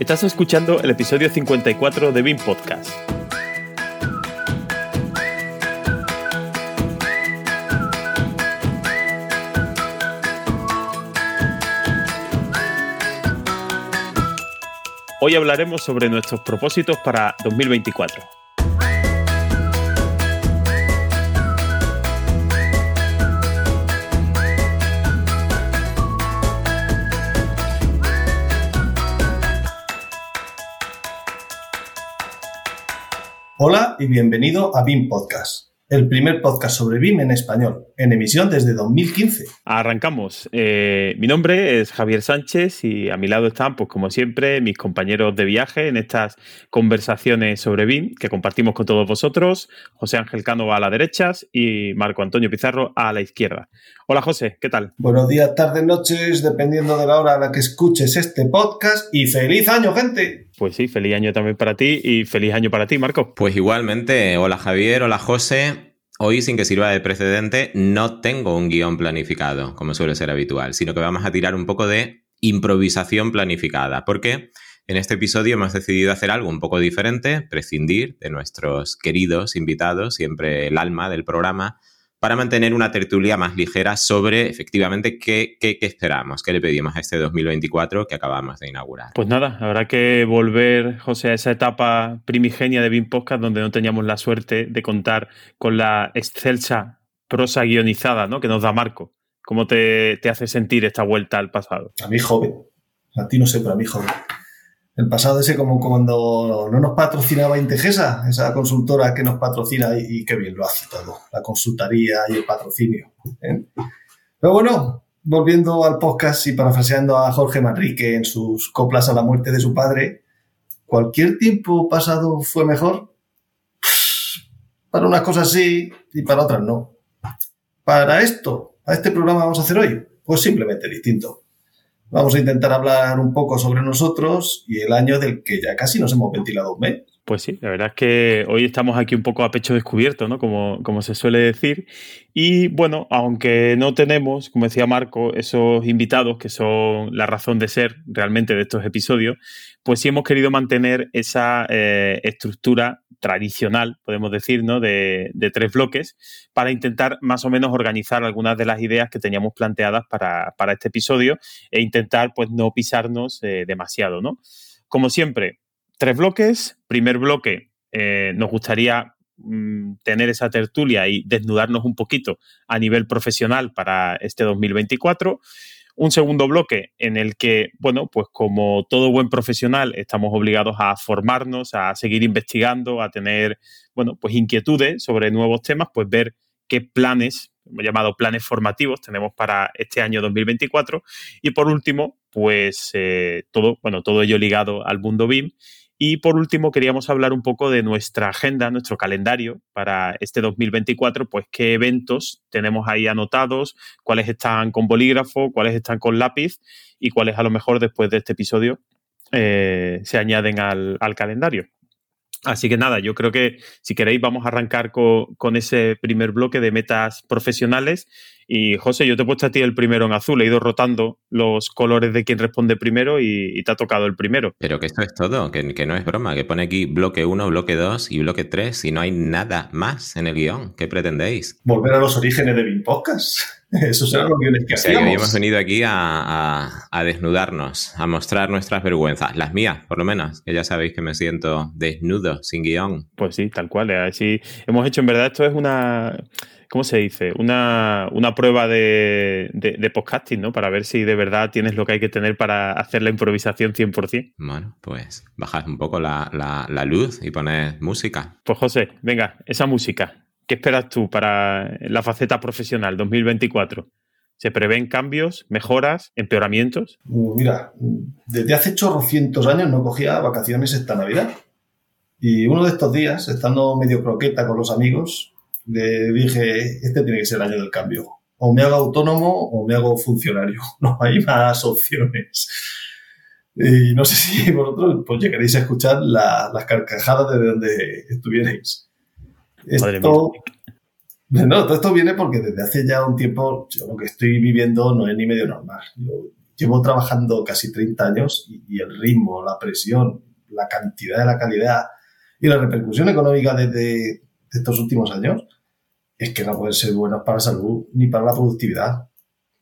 Estás escuchando el episodio 54 de BIM Podcast. Hoy hablaremos sobre nuestros propósitos para 2024. Hola y bienvenido a BIM Podcast el primer podcast sobre BIM en español, en emisión desde 2015. Arrancamos. Eh, mi nombre es Javier Sánchez y a mi lado están, pues como siempre, mis compañeros de viaje en estas conversaciones sobre BIM que compartimos con todos vosotros. José Ángel Cano a la derecha y Marco Antonio Pizarro a la izquierda. Hola José, ¿qué tal? Buenos días, tardes, noches, dependiendo de la hora a la que escuches este podcast y feliz año, gente. Pues sí, feliz año también para ti y feliz año para ti, Marco. Pues igualmente, hola Javier, hola José. Hoy, sin que sirva de precedente, no tengo un guion planificado, como suele ser habitual, sino que vamos a tirar un poco de improvisación planificada, porque en este episodio hemos decidido hacer algo un poco diferente, prescindir de nuestros queridos invitados, siempre el alma del programa, para mantener una tertulia más ligera sobre efectivamente qué, esperamos, qué le pedimos a este 2024 que acabamos de inaugurar. Pues nada, habrá que volver, José, a esa etapa primigenia de BIM Podcast donde no teníamos la suerte de contar con la excelsa prosa guionizada ¿no? que nos da Marco. ¿Cómo te, te hace sentir esta vuelta al pasado? A mí joven. A ti no sé, pero a mí joven el pasado ese como cuando no nos patrocinaba Integesa, esa consultora que nos patrocina y, qué bien lo hace todo, la consultoría y el patrocinio. ¿eh? Pero bueno, volviendo al podcast y parafraseando a Jorge Manrique en sus coplas a la muerte de su padre, ¿cualquier tiempo pasado fue mejor? Para unas cosas sí y para otras no. Para esto, a este programa vamos a hacer hoy, pues simplemente distinto. Vamos a intentar hablar un poco sobre nosotros y el año del que ya casi nos hemos ventilado un mes. Pues sí, la verdad es que hoy estamos aquí un poco a pecho descubierto, ¿no? Como, como se suele decir. Y bueno, aunque no tenemos, como decía Marco, esos invitados que son la razón de ser realmente de estos episodios, pues sí hemos querido mantener esa eh, estructura tradicional, podemos decir, ¿no? De, tres bloques para intentar más o menos organizar algunas de las ideas que teníamos planteadas para, este episodio e intentar pues no pisarnos eh, demasiado, ¿no? Como siempre, tres bloques. Primer bloque, eh, nos gustaría mm, tener esa tertulia y desnudarnos un poquito a nivel profesional para este 2024 un segundo bloque en el que, bueno, pues como todo buen profesional estamos obligados a formarnos, a seguir investigando, a tener, bueno, pues inquietudes sobre nuevos temas, pues ver qué planes, hemos llamado planes formativos, tenemos para este año 2024. Y por último, pues eh, todo, bueno, todo ello ligado al mundo BIM y por último, queríamos hablar un poco de nuestra agenda, nuestro calendario para este 2024, pues qué eventos tenemos ahí anotados, cuáles están con bolígrafo, cuáles están con lápiz y cuáles a lo mejor después de este episodio eh, se añaden al, calendario. Así que nada, yo creo que si queréis vamos a arrancar con, con ese primer bloque de metas profesionales y José, yo te he puesto a ti el primero en azul, he ido rotando los colores de quien responde primero y, te ha tocado el primero. Pero que esto es todo, que, no es broma, que pone aquí bloque 1, bloque 2 y bloque 3 y no hay nada más en el guion. ¿Qué pretendéis? Volver a los orígenes de BIM Podcast. Eso será lo que que hacíamos. Sí, hemos venido aquí a, a, desnudarnos, a mostrar nuestras vergüenzas, las mías, por lo menos, que ya sabéis que me siento desnudo, sin guion. Pues sí, tal cual. Así hemos hecho, en verdad, esto es una ¿cómo se dice? Una, prueba de, de, podcasting, ¿no? Para ver si de verdad tienes lo que hay que tener para hacer la improvisación 100%. Bueno, pues bajad un poco la, luz y poned música. Pues José, venga, esa música. ¿Qué esperas tú para la faceta profesional 2024? ¿Se prevén cambios, mejoras, empeoramientos? Uh, mira, desde hace chorrocientos años no cogía vacaciones esta Navidad. Y uno de estos días, estando medio croqueta con los amigos, le dije, este tiene que ser el año del cambio. O me hago autónomo o me hago funcionario. No hay más opciones. Y no sé si vosotros pues, llegaréis a escuchar las carcajadas de donde estuvierais. Esto, no, todo esto viene porque desde hace ya un tiempo yo lo que estoy viviendo no es ni medio normal. Yo llevo trabajando casi 30 años y, el ritmo, la presión, la cantidad de la calidad y la repercusión económica desde estos últimos años es que no pueden ser buenos para la salud ni para la productividad.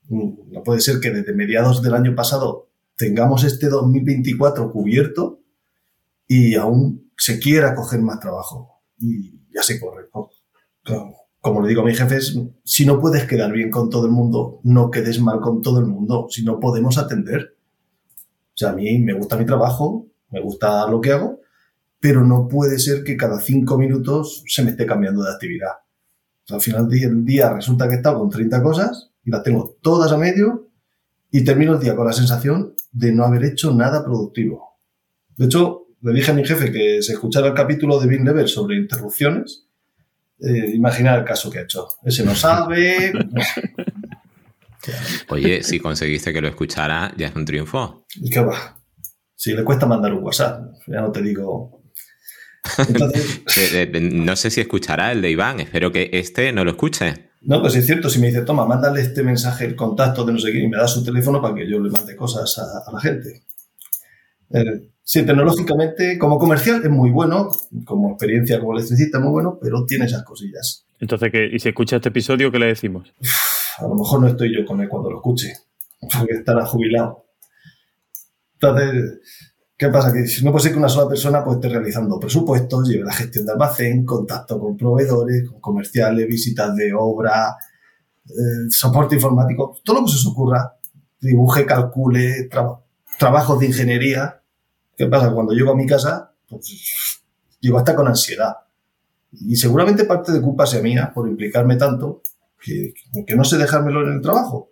No puede ser que desde mediados del año pasado tengamos este 2024 cubierto y aún se quiera coger más trabajo. Y ya se corre. Como le digo a mis jefes, si no puedes quedar bien con todo el mundo, no quedes mal con todo el mundo, si no podemos atender. O sea, a mí me gusta mi trabajo, me gusta lo que hago, pero no puede ser que cada cinco minutos se me esté cambiando de actividad. al final del día resulta que he estado con 30 cosas y las tengo todas a medio y termino el día con la sensación de no haber hecho nada productivo. De hecho, le dije a mi jefe que se escuchara el capítulo de Bin Level sobre interrupciones. Eh, imagina el caso que ha hecho. Ese no sabe. Oye, si conseguiste que lo escuchara, ya es un triunfo. ¿Y qué va? Si le cuesta mandar un WhatsApp, ya no te digo. no sé si escuchará el de Iván, espero que este no lo escuche. No, pues es cierto, si me dice, toma, mándale este mensaje, el contacto de no sé quién, y me da su teléfono para que yo le mande cosas a, la gente. Eh, sí, tecnológicamente, como comercial es muy bueno, como experiencia como electricista es muy bueno, pero tiene esas cosillas. Entonces, ¿qué? ¿y si escucha este episodio, qué le decimos? a lo mejor no estoy yo con él cuando lo escuche, porque estará jubilado. Entonces, ¿Qué pasa? Que si no puede ser que una sola persona pues, esté realizando presupuestos, lleve la gestión de almacén, contacto con proveedores, con comerciales, visitas de obra, eh, soporte informático, todo lo que se os ocurra, dibuje, calcule, trabajos de ingeniería. ¿Qué pasa? Cuando llego a mi casa, pues llego hasta con ansiedad. Y seguramente parte de culpa sea mía por implicarme tanto que, que no sé dejármelo en el trabajo.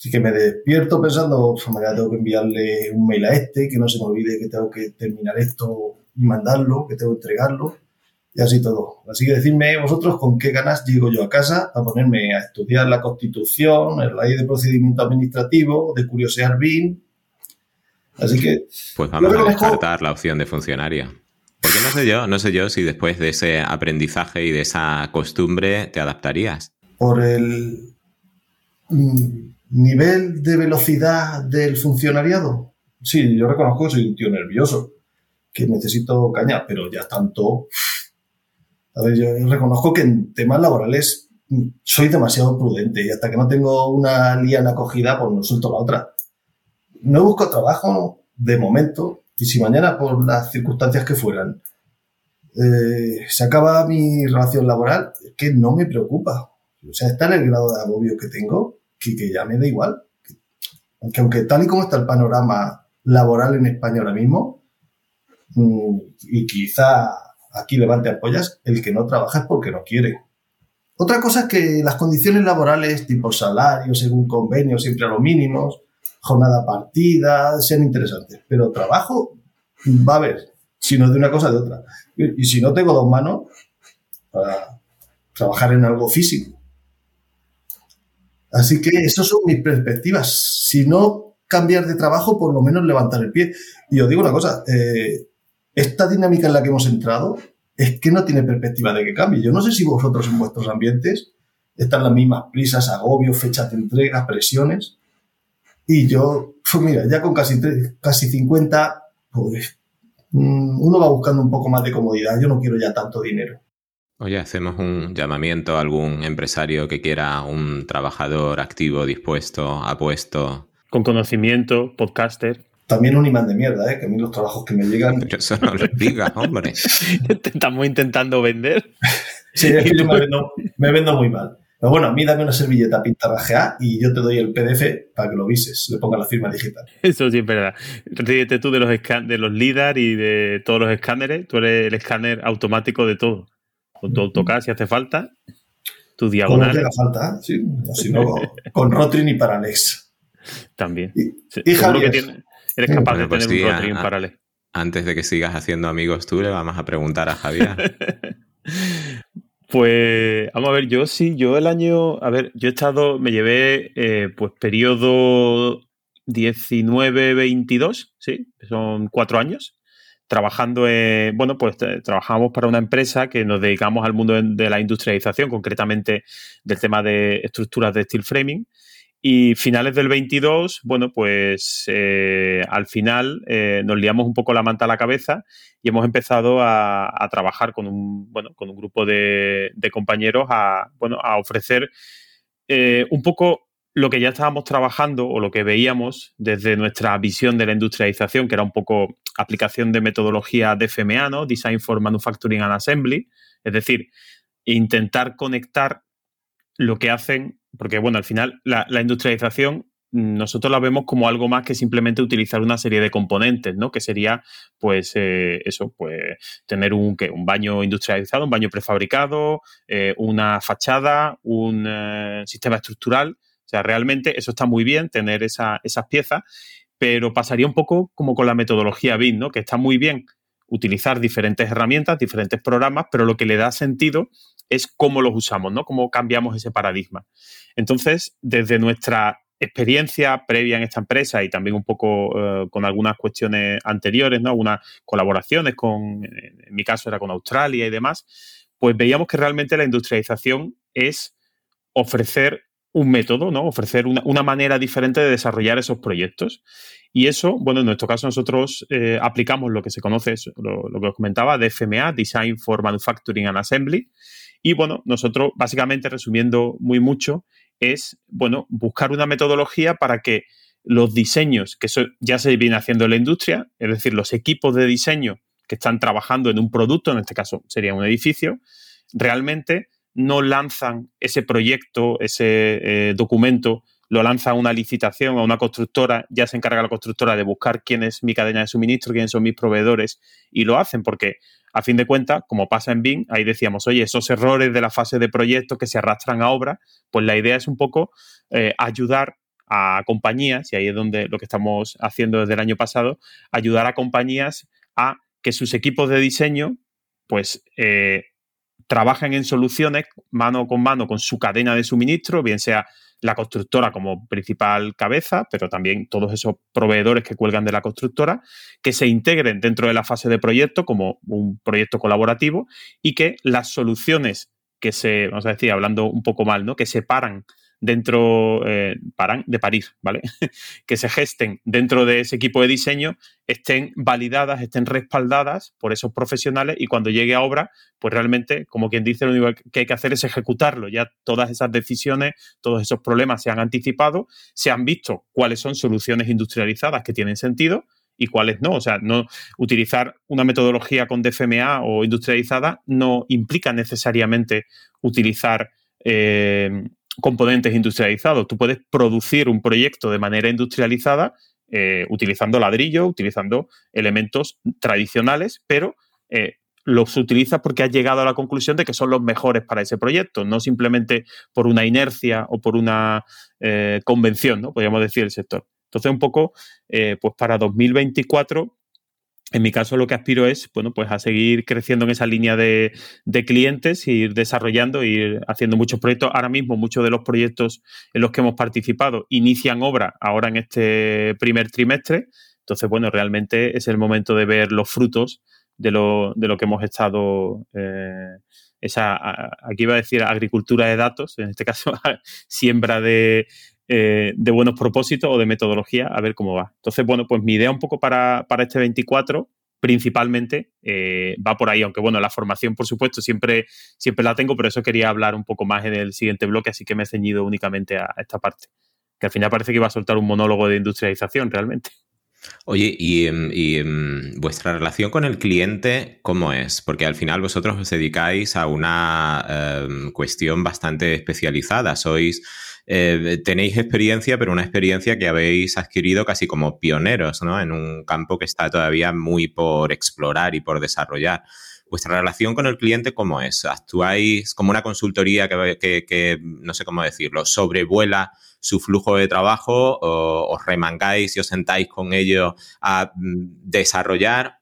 Así que me despierto pensando, mañana tengo que enviarle un mail a este, que no se me olvide que tengo que terminar esto y mandarlo, que tengo que entregarlo, y así todo. Así que decidme vosotros con qué ganas llego yo a casa a ponerme a estudiar la Constitución, la ley de procedimiento administrativo, de curiosear BIM. Así que... Pues vamos a descartar la opción de funcionaria. Porque no sé yo, no sé yo si después de ese aprendizaje y de esa costumbre te adaptarías. Por el mm, nivel de velocidad del funcionariado. Sí, yo reconozco que soy un tío nervioso, que necesito caña, pero ya tanto. A ver, yo reconozco que en temas laborales soy demasiado prudente y hasta que no tengo una liana acogida, pues no suelto la otra. No busco trabajo de momento y si mañana, por las circunstancias que fueran, eh, se acaba mi relación laboral, es que no me preocupa. O sea, está en el grado de agobio que tengo que, ya me da igual. Aunque, aunque tal y como está el panorama laboral en España ahora mismo, mm, y quizá aquí levante apoyas, el que no trabaja es porque no quiere. Otra cosa es que las condiciones laborales, tipo salario, según convenio, siempre a lo mínimos, jornada partida, sean interesantes. Pero trabajo va a haber, si no de una cosa, de otra. Y, si no tengo dos manos para trabajar en algo físico. Así que esas son mis perspectivas. Si no cambiar de trabajo, por lo menos levantar el pie. Y os digo una cosa, eh, esta dinámica en la que hemos entrado es que no tiene perspectiva de que cambie. Yo no sé si vosotros en vuestros ambientes están las mismas prisas, agobios, fechas de entrega, presiones. Y yo, pues mira, ya con casi, casi 50, pues mm, uno va buscando un poco más de comodidad. Yo no quiero ya tanto dinero. Oye, hacemos un llamamiento a algún empresario que quiera un trabajador activo, dispuesto, apuesto. Con conocimiento, podcaster. También un imán de mierda, ¿eh? que a mí los trabajos que me llegan. Pero eso no lo digas, hombre. Estamos intentando vender. sí, es que yo me vendo, me vendo muy mal. Pero bueno, a mí dame una servilleta pintarrajeada y yo te doy el PDF para que lo vises, le ponga la firma digital. Eso sí es verdad. Ríete tú de los, de los LIDAR y de todos los escáneres. Tú eres el escáner automático de todo con tu AutoCAD si hace falta, tu diagonal. No hace falta, sí, sino con Rotring y Paralex. También. Y, eres capaz de pues tener un Rotring y Paralex. Antes de que sigas haciendo amigos tú, le vamos a preguntar a Javier. pues vamos a ver, yo sí, yo el año, a ver, yo he estado, me llevé eh, pues periodo 19-22, sí, son cuatro años trabajando en, bueno, pues eh, trabajamos para una empresa que nos dedicamos al mundo de la industrialización, concretamente del tema de estructuras de steel framing. Y finales del 22, bueno, pues eh, al final eh, nos liamos un poco la manta a la cabeza y hemos empezado a, trabajar con un, bueno, con un grupo de, compañeros a, bueno, a ofrecer eh, un poco lo que ya estábamos trabajando o lo que veíamos desde nuestra visión de la industrialización, que era un poco aplicación de metodología DFMA, ¿no? Design for Manufacturing and Assembly, es decir, intentar conectar lo que hacen porque, bueno, al final la, industrialización nosotros la vemos como algo más que simplemente utilizar una serie de componentes, ¿no? Que sería, pues, eh, eso, pues, tener un, un baño industrializado, un baño prefabricado, eh, una fachada, un eh, sistema estructural. O sea, realmente eso está muy bien, tener esas piezas, pero pasaría un poco como con la metodología BIM, ¿no? Que está muy bien utilizar diferentes herramientas, diferentes programas, pero lo que le da sentido es cómo los usamos, ¿no? Cómo cambiamos ese paradigma. Entonces, desde nuestra experiencia previa en esta empresa y también un poco eh, con algunas cuestiones anteriores, ¿no? Algunas colaboraciones con, en mi caso era con Australia y demás, pues veíamos que realmente la industrialización es ofrecer un método, ¿no? Ofrecer una, manera diferente de desarrollar esos proyectos. Y eso, bueno, en nuestro caso nosotros eh, aplicamos lo que se conoce, lo, lo, que os comentaba, DFMA, Design for Manufacturing and Assembly, y bueno, nosotros básicamente, resumiendo muy mucho, es, bueno, buscar una metodología para que los diseños, que ya se viene haciendo en la industria, es decir, los equipos de diseño que están trabajando en un producto, en este caso sería un edificio, realmente no lanzan ese proyecto, ese eh, documento, lo lanza una licitación, a una constructora, ya se encarga la constructora de buscar quién es mi cadena de suministro, quiénes son mis proveedores, y lo hacen porque a fin de cuentas, como pasa en BIM, ahí decíamos, oye, esos errores de la fase de proyecto que se arrastran a obra, pues la idea es un poco eh, ayudar a compañías, y ahí es donde lo que estamos haciendo desde el año pasado, ayudar a compañías a que sus equipos de diseño, pues, eh, trabajen en soluciones mano con mano con su cadena de suministro, bien sea la constructora como principal cabeza, pero también todos esos proveedores que cuelgan de la constructora, que se integren dentro de la fase de proyecto como un proyecto colaborativo y que las soluciones que se, vamos a decir, hablando un poco mal, ¿no? que separan dentro, eh, de París, ¿vale? que se gesten dentro de ese equipo de diseño, estén validadas, estén respaldadas por esos profesionales y cuando llegue a obra, pues realmente, como quien dice, lo único que hay que hacer es ejecutarlo. Ya todas esas decisiones, todos esos problemas se han anticipado, se han visto cuáles son soluciones industrializadas que tienen sentido y cuáles no. O sea, no utilizar una metodología con DFMA o industrializada no implica necesariamente utilizar eh, componentes industrializados. Tú puedes producir un proyecto de manera industrializada eh, utilizando ladrillo, utilizando elementos tradicionales, pero eh, los utilizas porque has llegado a la conclusión de que son los mejores para ese proyecto, no simplemente por una inercia o por una eh, convención, ¿no? Podríamos decir el sector. Entonces, un poco, pues para 2024 en mi caso lo que aspiro es, bueno, pues a seguir creciendo en esa línea de, clientes, ir desarrollando, ir haciendo muchos proyectos. Ahora mismo muchos de los proyectos en los que hemos participado inician obra ahora en este primer trimestre. Entonces, bueno, realmente es el momento de ver los frutos de lo, de lo que hemos estado, eh, esa, aquí iba a decir agricultura de datos, en este caso siembra de, eh, de buenos propósitos o de metodología, a ver cómo va. Entonces, bueno, pues mi idea un poco para, este 24 principalmente eh, va por ahí, aunque bueno, la formación, por supuesto, siempre, siempre la tengo, pero eso quería hablar un poco más en el siguiente bloque, así que me he ceñido únicamente a, esta parte, que al final parece que iba a soltar un monólogo de industrialización realmente. Oye, ¿y, em, em, vuestra relación con el cliente cómo es? Porque al final vosotros os dedicáis a una em, cuestión bastante especializada. Sois eh, tenéis experiencia, pero una experiencia que habéis adquirido casi como pioneros, ¿no? En un campo que está todavía muy por explorar y por desarrollar. ¿Vuestra relación con el cliente cómo es? ¿Actuáis como una consultoría que, no sé cómo decirlo, sobrevuela su flujo de trabajo o os remangáis y os sentáis con ellos a mm, desarrollar?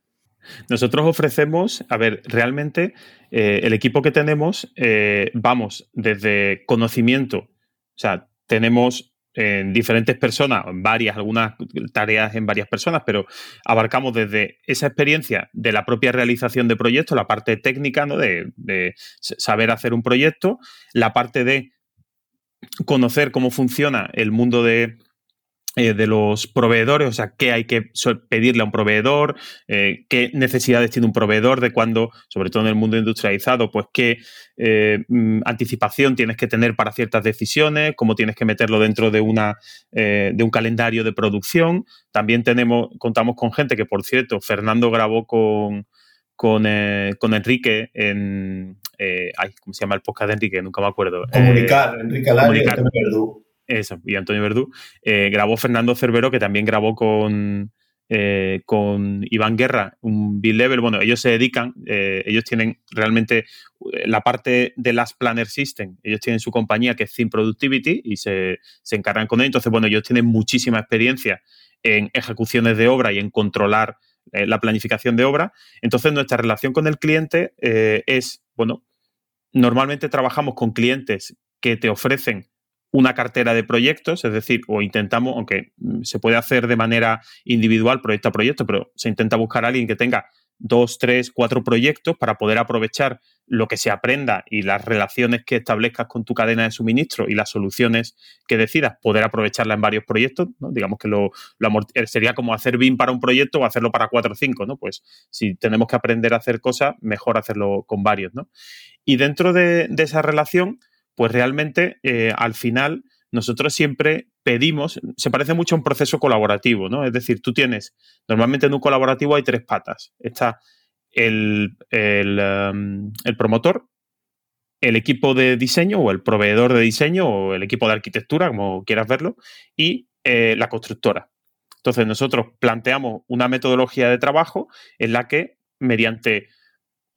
Nosotros ofrecemos, a ver, realmente eh, el equipo que tenemos, eh, vamos desde conocimiento o sea, tenemos en diferentes personas, varias, algunas tareas en varias personas, pero abarcamos desde esa experiencia de la propia realización de proyectos, la parte técnica, ¿no? De, saber hacer un proyecto, la parte de conocer cómo funciona el mundo de, eh, de los proveedores, o sea, qué hay que pedirle a un proveedor, eh, qué necesidades tiene un proveedor, de cuándo, sobre todo en el mundo industrializado, pues qué eh, mm, anticipación tienes que tener para ciertas decisiones, cómo tienes que meterlo dentro de, una, de un calendario de producción. También tenemos, contamos con gente que, por cierto, Fernando grabó con, con, Enrique en... ¿Cómo se llama el podcast de Enrique? Nunca me acuerdo. Comunicar, Enrique Alari eso, y Antonio Verdú. Eh, grabó Fernando Cervero, que también grabó con, eh, con Iván Guerra, un B-Level. Bueno, ellos se dedican, eh, ellos tienen realmente la parte de las Planner System, ellos tienen su compañía que es Theme Productivity y se, se encargan con ello. Entonces, bueno, ellos tienen muchísima experiencia en ejecuciones de obra y en controlar la planificación de obra. Entonces, nuestra relación con el cliente es, bueno, normalmente trabajamos con clientes que te ofrecen una cartera de proyectos, es decir, o intentamos, aunque se puede hacer de manera individual proyecto a proyecto, pero se intenta buscar a alguien que tenga dos, tres, cuatro proyectos para poder aprovechar lo que se aprenda y las relaciones que establezcas con tu cadena de suministro y las soluciones que decidas, poder aprovecharla en varios proyectos, ¿no? Digamos que lo, eh, sería como hacer BIM para un proyecto o hacerlo para cuatro o cinco, ¿no? Pues si tenemos que aprender a hacer cosas, mejor hacerlo con varios, ¿no? Y dentro de, de esa relación, pues realmente eh, al final nosotros siempre pedimos, se parece mucho a un proceso colaborativo, ¿no? Es decir, tú tienes, normalmente en un colaborativo hay tres patas. Está el, um, promotor, el equipo de diseño o el proveedor de diseño o el equipo de arquitectura, como quieras verlo, y eh, la constructora. Entonces nosotros planteamos una metodología de trabajo en la que mediante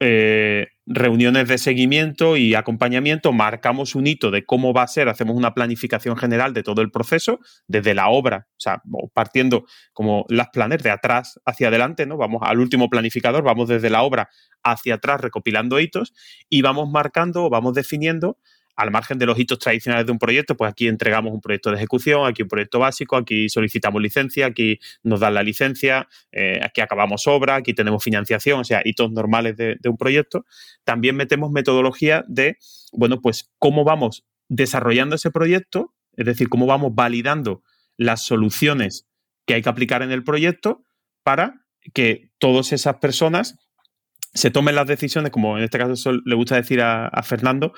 eh, reuniones de seguimiento y acompañamiento, marcamos un hito de cómo va a ser, hacemos una planificación general de todo el proceso, desde la obra, o sea, partiendo como las planes de atrás hacia adelante, ¿no? Vamos al último planificador, vamos desde la obra hacia atrás recopilando hitos y vamos marcando, vamos definiendo al margen de los hitos tradicionales de un proyecto, pues aquí entregamos un proyecto de ejecución, aquí un proyecto básico, aquí solicitamos licencia, aquí nos dan la licencia, eh, aquí acabamos obra, aquí tenemos financiación, o sea, hitos normales de, un proyecto. También metemos metodología de, bueno, pues cómo vamos desarrollando ese proyecto, es decir, cómo vamos validando las soluciones que hay que aplicar en el proyecto para que todas esas personas se tomen las decisiones, como en este caso le gusta decir a Fernando,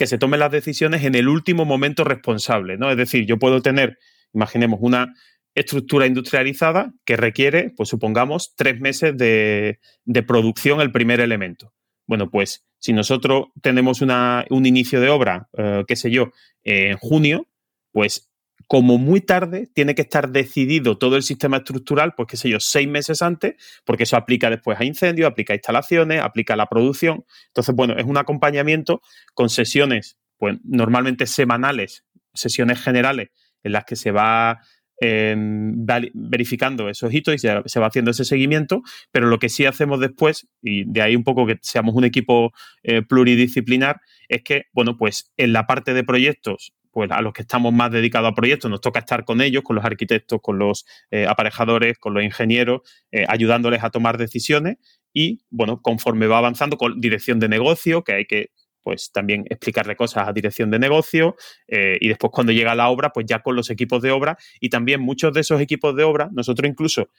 que se tomen las decisiones en el último momento responsable, ¿no? Es decir, yo puedo tener, imaginemos, una estructura industrializada que requiere, pues supongamos, tres meses de, producción el primer elemento. Bueno, pues si nosotros tenemos un inicio de obra, eh, qué sé yo, en junio, pues como muy tarde, tiene que estar decidido todo el sistema estructural, pues qué sé yo, seis meses antes, porque eso aplica después a incendios, aplica a instalaciones, aplica a la producción. Entonces, bueno, es un acompañamiento con sesiones, pues normalmente semanales, sesiones generales, en las que se va em, verificando esos hitos y se, va haciendo ese seguimiento, pero lo que sí hacemos después, y de ahí un poco que seamos un equipo eh, pluridisciplinar, es que, bueno, pues en la parte de proyectos pues a los que estamos más dedicados a proyectos nos toca estar con ellos, con los arquitectos, con los eh, aparejadores, con los ingenieros, eh, ayudándoles a tomar decisiones y, bueno, conforme va avanzando con dirección de negocio, que hay que pues también explicarle cosas a dirección de negocio eh, y después cuando llega la obra, pues ya con los equipos de obra y también muchos de esos equipos de obra, nosotros incluso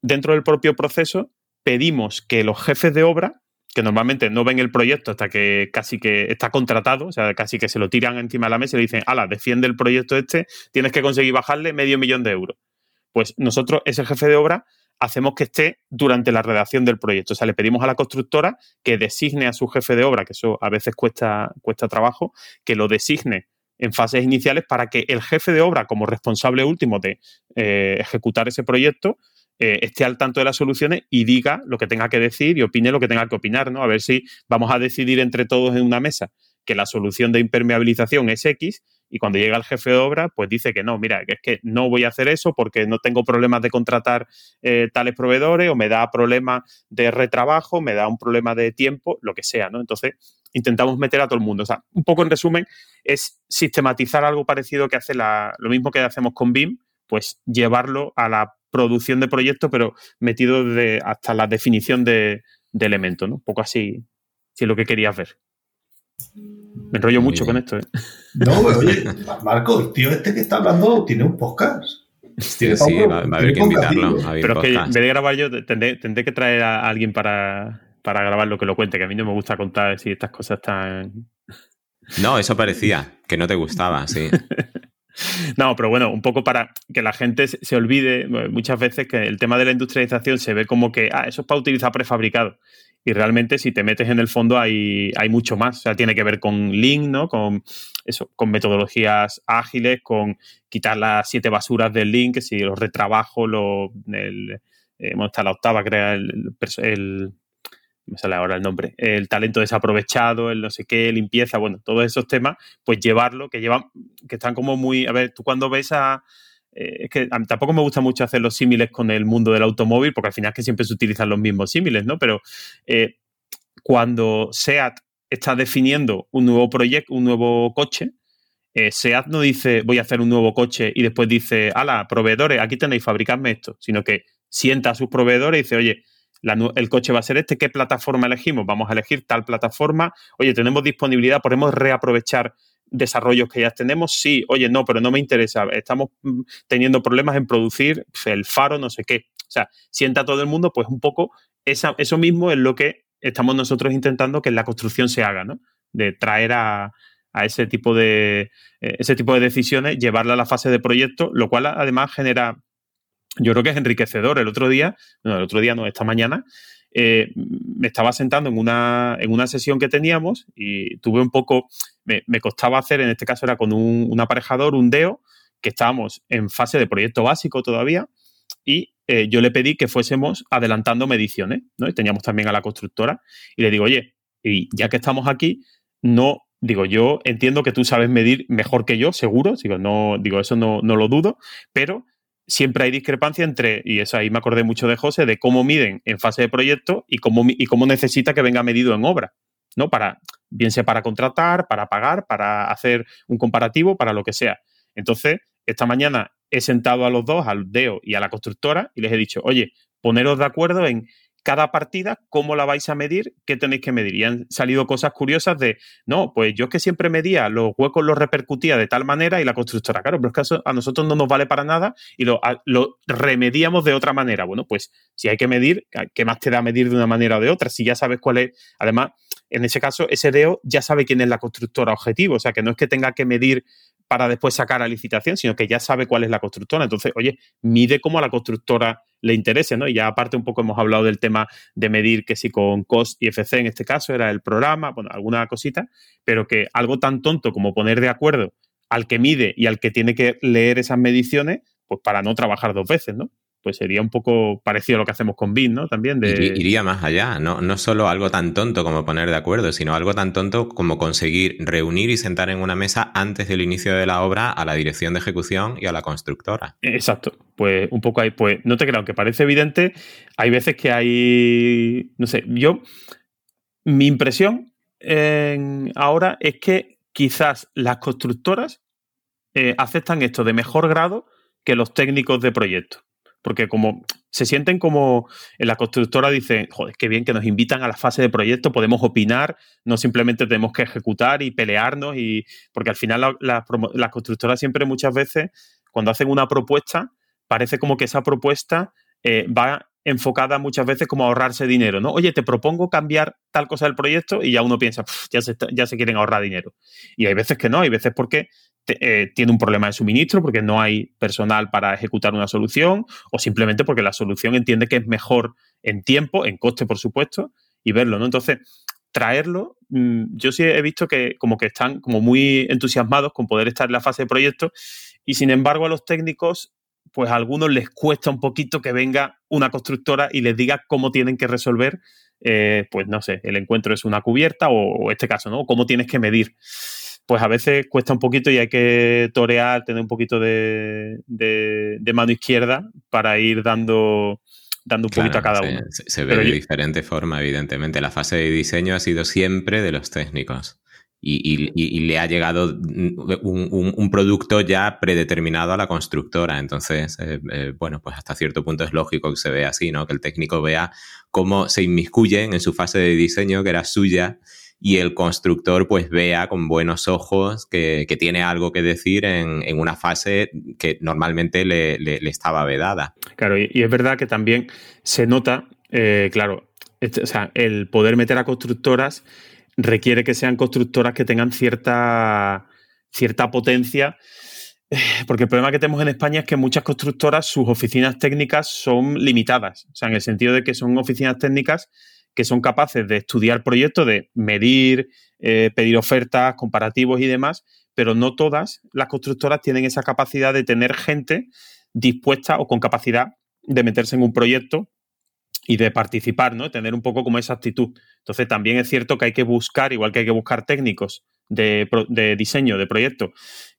dentro del propio proceso pedimos que los jefes de obra que normalmente no ven el proyecto hasta que casi que está contratado, o sea, casi que se lo tiran encima de la mesa y le dicen, ala, defiende el proyecto este, tienes que conseguir bajarle medio millón de euros. Pues nosotros, ese jefe de obra, hacemos que esté durante la redacción del proyecto. O sea, le pedimos a la constructora que designe a su jefe de obra, que eso a veces cuesta, cuesta trabajo, que lo designe en fases iniciales para que el jefe de obra, como responsable último de eh, ejecutar ese proyecto, eh, esté al tanto de las soluciones y diga lo que tenga que decir y opine lo que tenga que opinar, ¿no? A ver si vamos a decidir entre todos en una mesa que la solución de impermeabilización es X y cuando llega el jefe de obra, pues dice que no, mira, que es que no voy a hacer eso porque no tengo problemas de contratar eh, tales proveedores o me da problemas de retrabajo, me da un problema de tiempo, lo que sea, ¿no? Entonces, intentamos meter a todo el mundo. O sea, un poco en resumen, es sistematizar algo parecido que hace la, lo mismo que hacemos con BIM, pues llevarlo a la producción de proyectos, pero metido de, hasta la definición de, de elementos, ¿no? Un poco así, si es lo que querías ver. Me enrollo mucho con esto. ¿eh? No, oye, Marco, el tío este que está hablando tiene un podcast. Sí, sí, va, a haber que invitarlo. A Pero es que en vez de grabar yo, tendré, que traer a alguien para, para grabar lo que lo cuente, que a mí no me gusta contar si estas cosas están... No, eso parecía, que no te gustaba, sí. No, pero bueno, un poco para que la gente se olvide muchas veces que el tema de la industrialización se ve como que, ah, eso es para utilizar prefabricado. Y realmente si te metes en el fondo hay, hay mucho más. O sea, tiene que ver con Lean, ¿no? Con eso, con metodologías ágiles, con quitar las siete basuras del Lean, que si los retrabajo, lo, el, eh, está la octava, crea el me sale ahora el nombre, el talento desaprovechado, el no sé qué, limpieza, bueno, todos esos temas, pues llevarlo, que llevan, que están como muy, a ver, tú cuando ves a, eh, es que tampoco me gusta mucho hacer los símiles con el mundo del automóvil, porque al final es que siempre se utilizan los mismos símiles, ¿no? Pero eh, cuando SEAT está definiendo un nuevo proyecto, un nuevo coche, eh, SEAT no dice voy a hacer un nuevo coche y después dice, ala, proveedores, aquí tenéis, fabricadme esto, sino que sienta a sus proveedores y dice, oye, el coche va a ser este, ¿qué plataforma elegimos? Vamos a elegir tal plataforma. Oye, tenemos disponibilidad, podemos reaprovechar desarrollos que ya tenemos. Sí, oye, no, pero no me interesa. Estamos mm, teniendo problemas en producir el faro, no sé qué. O sea, sienta todo el mundo, pues un poco eso mismo es lo que estamos nosotros intentando que la construcción se haga, ¿no? De traer a, ese tipo de eh, ese tipo de decisiones, llevarla a la fase de proyecto, lo cual además genera yo creo que es enriquecedor. El otro día, no, el otro día no, esta mañana, eh, me estaba sentando en una, en una sesión que teníamos y tuve un poco, me, costaba hacer, en este caso era con un, aparejador, un DEO, que estábamos en fase de proyecto básico todavía y eh, yo le pedí que fuésemos adelantando mediciones, ¿no? Y teníamos también a la constructora y le digo, oye, y ya que estamos aquí, no digo, yo entiendo que tú sabes medir mejor que yo, seguro, digo, no, digo, eso no, no lo dudo, pero siempre hay discrepancia entre, y eso ahí me acordé mucho de José, de cómo miden en fase de proyecto y cómo, y cómo necesita que venga medido en obra, ¿no? Para, bien sea para contratar, para pagar, para hacer un comparativo, para lo que sea. Entonces, esta mañana he sentado a los dos, al DEO y a la constructora, y les he dicho, oye, poneros de acuerdo en cada partida, cómo la vais a medir, qué tenéis que medir. Y han salido cosas curiosas de, no, pues yo es que siempre medía, los huecos los repercutía de tal manera y la constructora, claro, pero es que a nosotros no nos vale para nada y lo, lo remediamos de otra manera. Bueno, pues si hay que medir, ¿qué más te da medir de una manera o de otra? Si ya sabes cuál es, además, en ese caso, ese DEO ya sabe quién es la constructora objetivo, o sea, que no es que tenga que medir para después sacar a licitación, sino que ya sabe cuál es la constructora. Entonces, oye, mide cómo a la constructora le interese, ¿no? Y ya aparte un poco hemos hablado del tema de medir que si con COST y FC en este caso era el programa, bueno, alguna cosita, pero que algo tan tonto como poner de acuerdo al que mide y al que tiene que leer esas mediciones, pues para no trabajar dos veces, ¿no? Pues sería un poco parecido a lo que hacemos con BIM, ¿no? También de... Iría más allá, no, no solo algo tan tonto como poner de acuerdo, sino algo tan tonto como conseguir reunir y sentar en una mesa antes del inicio de la obra a la dirección de ejecución y a la constructora. Exacto, pues un poco ahí, pues no te creo, aunque parece evidente, hay veces que hay, no sé, yo, mi impresión ahora es que quizás las constructoras eh, aceptan esto de mejor grado que los técnicos de proyecto porque como se sienten como en la constructora dicen, joder, qué bien que nos invitan a la fase de proyecto, podemos opinar, no simplemente tenemos que ejecutar y pelearnos, y porque al final las la, constructoras siempre muchas veces, cuando hacen una propuesta, parece como que esa propuesta eh, va enfocada muchas veces como a ahorrarse dinero, ¿no? Oye, te propongo cambiar tal cosa del proyecto y ya uno piensa, ya se, ya se quieren ahorrar dinero. Y hay veces que no, hay veces porque eh, tiene un problema de suministro porque no hay personal para ejecutar una solución o simplemente porque la solución entiende que es mejor en tiempo, en coste, por supuesto, y verlo, ¿no? Entonces, traerlo, mm, yo sí he visto que como que están como muy entusiasmados con poder estar en la fase de proyecto y sin embargo a los técnicos, pues a algunos les cuesta un poquito que venga una constructora y les diga cómo tienen que resolver, eh, pues no sé, el encuentro es una cubierta o, o este caso, ¿no? Cómo tienes que medir pues a veces cuesta un poquito y hay que torear, tener un poquito de, mano izquierda para ir dando, dando un poquito a cada uno. Se, ve de diferente forma, evidentemente. La fase de diseño ha sido siempre de los técnicos. Y, le ha llegado un, producto ya predeterminado a la constructora. Entonces, eh, eh, bueno, pues hasta cierto punto es lógico que se vea así, ¿no? Que el técnico vea cómo se inmiscuyen en su fase de diseño, que era suya, y el constructor pues vea con buenos ojos que, tiene algo que decir en, una fase que normalmente le, estaba vedada. Claro, y, es verdad que también se nota, eh, claro, este, el poder meter a constructoras requiere que sean constructoras que tengan cierta, cierta potencia porque el problema que tenemos en España es que muchas constructoras, sus oficinas técnicas son limitadas. O sea, en el sentido de que son oficinas técnicas que son capaces de estudiar proyectos, de medir, eh, pedir ofertas, comparativos y demás, pero no todas las constructoras tienen esa capacidad de tener gente dispuesta o con capacidad de meterse en un proyecto y de participar, ¿no? Tener un poco como esa actitud. Entonces, también es cierto que hay que buscar, igual que hay que buscar técnicos de, de diseño de proyectos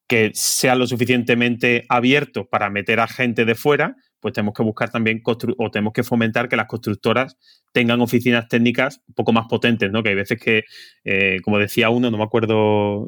que sean lo suficientemente abiertos para meter a gente de fuera, pues tenemos que buscar también o tenemos que fomentar que las constructoras tengan oficinas técnicas un poco más potentes, ¿no? Que hay veces que, eh, como decía uno, no me acuerdo,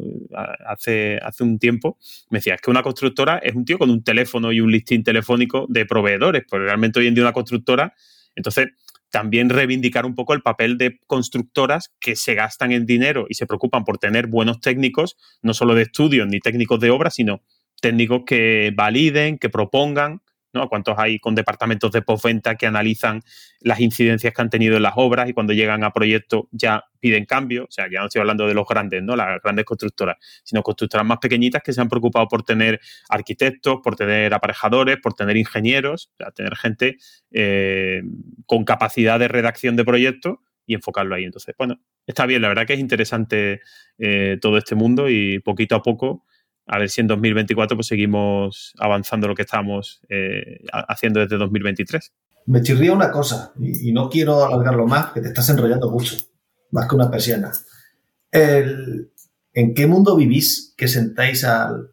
hace, hace un tiempo, me decía, es que una constructora es un tío con un teléfono y un listín telefónico de proveedores, pues realmente hoy en día una constructora, entonces también reivindicar un poco el papel de constructoras que se gastan en dinero y se preocupan por tener buenos técnicos, no solo de estudios ni técnicos de obra, sino técnicos que validen, que propongan, ¿no? ¿Cuántos hay con departamentos de postventa que analizan las incidencias que han tenido en las obras y cuando llegan a proyectos ya piden cambio? O sea, ya no estoy hablando de los grandes, ¿no? Las grandes constructoras, sino constructoras más pequeñitas que se han preocupado por tener arquitectos, por tener aparejadores, por tener ingenieros, o sea, tener gente eh, con capacidad de redacción de proyectos y enfocarlo ahí. Entonces, bueno, está bien, la verdad que es interesante eh, todo este mundo y poquito a poco a ver si en 2024 pues seguimos avanzando lo que estamos eh, haciendo desde 2023. Me chirría una cosa, y, no quiero alargarlo más, que te estás enrollando mucho, más que una persiana. ¿En qué mundo vivís que sentáis al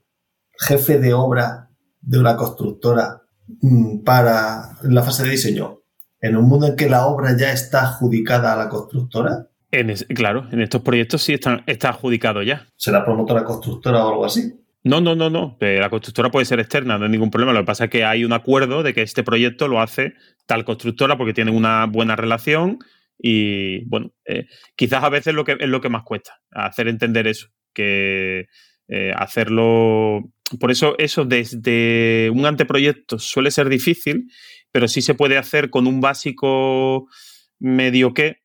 jefe de obra de una constructora mm, para la fase de diseño? ¿En un mundo en que la obra ya está adjudicada a la constructora? Claro, en estos proyectos sí están, está adjudicado ya. ¿Será promotora constructora o algo así? No, no, no, no. La constructora puede ser externa, no hay ningún problema. Lo que pasa es que hay un acuerdo de que este proyecto lo hace tal constructora porque tienen una buena relación y, bueno, eh, quizás a veces lo que, es lo que más cuesta, hacer entender eso, que eh, hacerlo... Por eso eso desde un anteproyecto suele ser difícil, pero sí se puede hacer con un básico medio que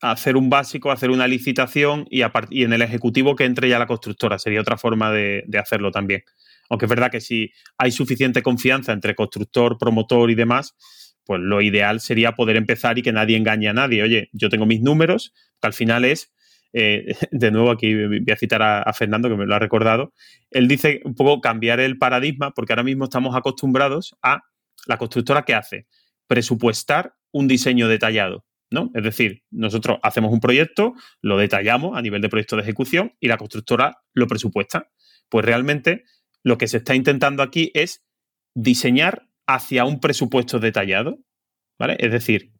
hacer un básico, hacer una licitación y, y, en el ejecutivo que entre ya la constructora. Sería otra forma de, hacerlo también. Aunque es verdad que si hay suficiente confianza entre constructor, promotor y demás, pues lo ideal sería poder empezar y que nadie engañe a nadie. Oye, yo tengo mis números, que al final es, eh, de nuevo aquí voy a citar a, Fernando, que me lo ha recordado, él dice un poco cambiar el paradigma, porque ahora mismo estamos acostumbrados a la constructora que hace presupuestar un diseño detallado. ¿No? Es decir, nosotros hacemos un proyecto, lo detallamos a nivel de proyecto de ejecución y la constructora lo presupuesta. Pues realmente lo que se está intentando aquí es diseñar hacia un presupuesto detallado, ¿vale? Es decir,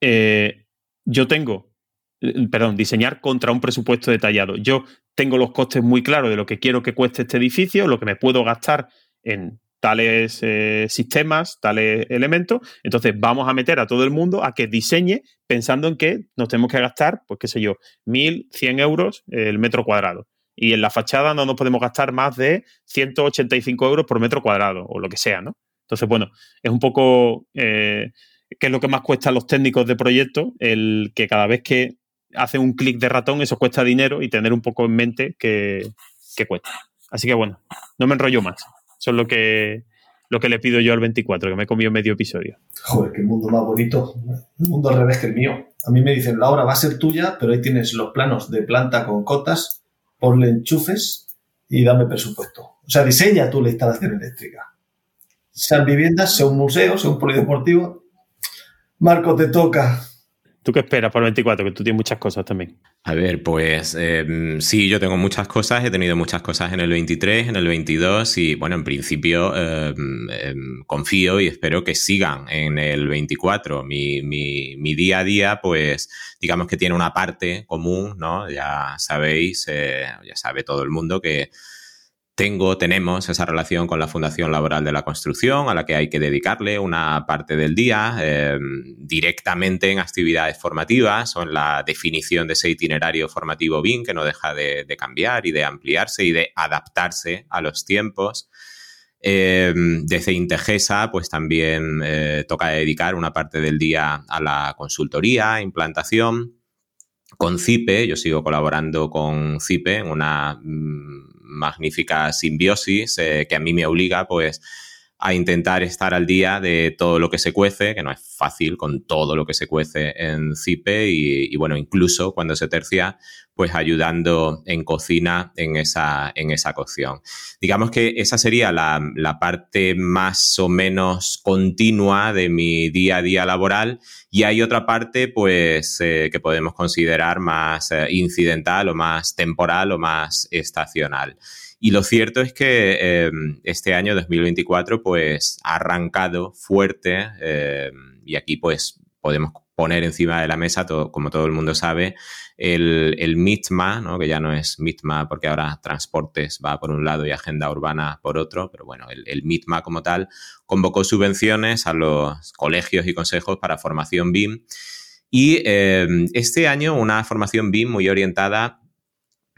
eh, yo tengo, eh, perdón, diseñar contra un presupuesto detallado. Yo tengo los costes muy claros de lo que quiero que cueste este edificio, lo que me puedo gastar en tales eh, sistemas, tales elementos. Entonces vamos a meter a todo el mundo a que diseñe pensando en que nos tenemos que gastar, pues qué sé yo, 1.100 euros el metro cuadrado. Y en la fachada no nos podemos gastar más de 185 euros por metro cuadrado o lo que sea, ¿no? Entonces, bueno, es un poco eh, qué es lo que más cuesta a los técnicos de proyecto, el que cada vez que hacen un clic de ratón eso cuesta dinero y tener un poco en mente que, que cuesta. Así que bueno, no me enrollo más. Eso es lo que, lo que le pido yo al 24, que me he comido medio episodio. Joder, qué mundo más bonito. Un mundo al revés que el mío. A mí me dicen, la obra va a ser tuya, pero ahí tienes los planos de planta con cotas, ponle enchufes y dame presupuesto. O sea, diseña tú la instalación eléctrica. Sean viviendas, sea un museo, sea un polideportivo. Marco, te toca. ¿Tú qué esperas para el 24? Que tú tienes muchas cosas también. A ver, pues em, sí, yo tengo muchas cosas, he tenido muchas cosas en el 23, en el 22 y bueno, en principio em, confío y espero que sigan en el 24. Mi, mi, día a día, pues digamos que tiene una parte común, ¿no? Ya sabéis, eh, ya sabe todo el mundo que tengo, tenemos esa relación con la Fundación Laboral de la Construcción, a la que hay que dedicarle una parte del día eh, directamente en actividades formativas o en la definición de ese itinerario formativo BIM que no deja de, cambiar y de ampliarse y de adaptarse a los tiempos. Eh, desde Integesa, pues también eh, toca dedicar una parte del día a la consultoría, implantación. Con CIPE, yo sigo colaborando con CIPE en una mm, magnífica simbiosis eh, que a mí me obliga pues a intentar estar al día de todo lo que se cuece, que no es fácil con todo lo que se cuece en CIPE y, bueno, incluso cuando se tercia, pues ayudando en cocina en esa, en esa cocción. Digamos que esa sería la, parte más o menos continua de mi día a día laboral y hay otra parte pues eh, que podemos considerar más eh, incidental o más temporal o más estacional. Y lo cierto es que em, este año 2024 pues ha arrancado fuerte em, y aquí pues podemos poner encima de la mesa, como todo el mundo sabe, el, MITMA, ¿no? que ya no es MITMA porque ahora transportes va por un lado y agenda urbana por otro, pero bueno, el, el MITMA como tal convocó subvenciones a los colegios y consejos para formación BIM. Y em, este año una formación BIM muy orientada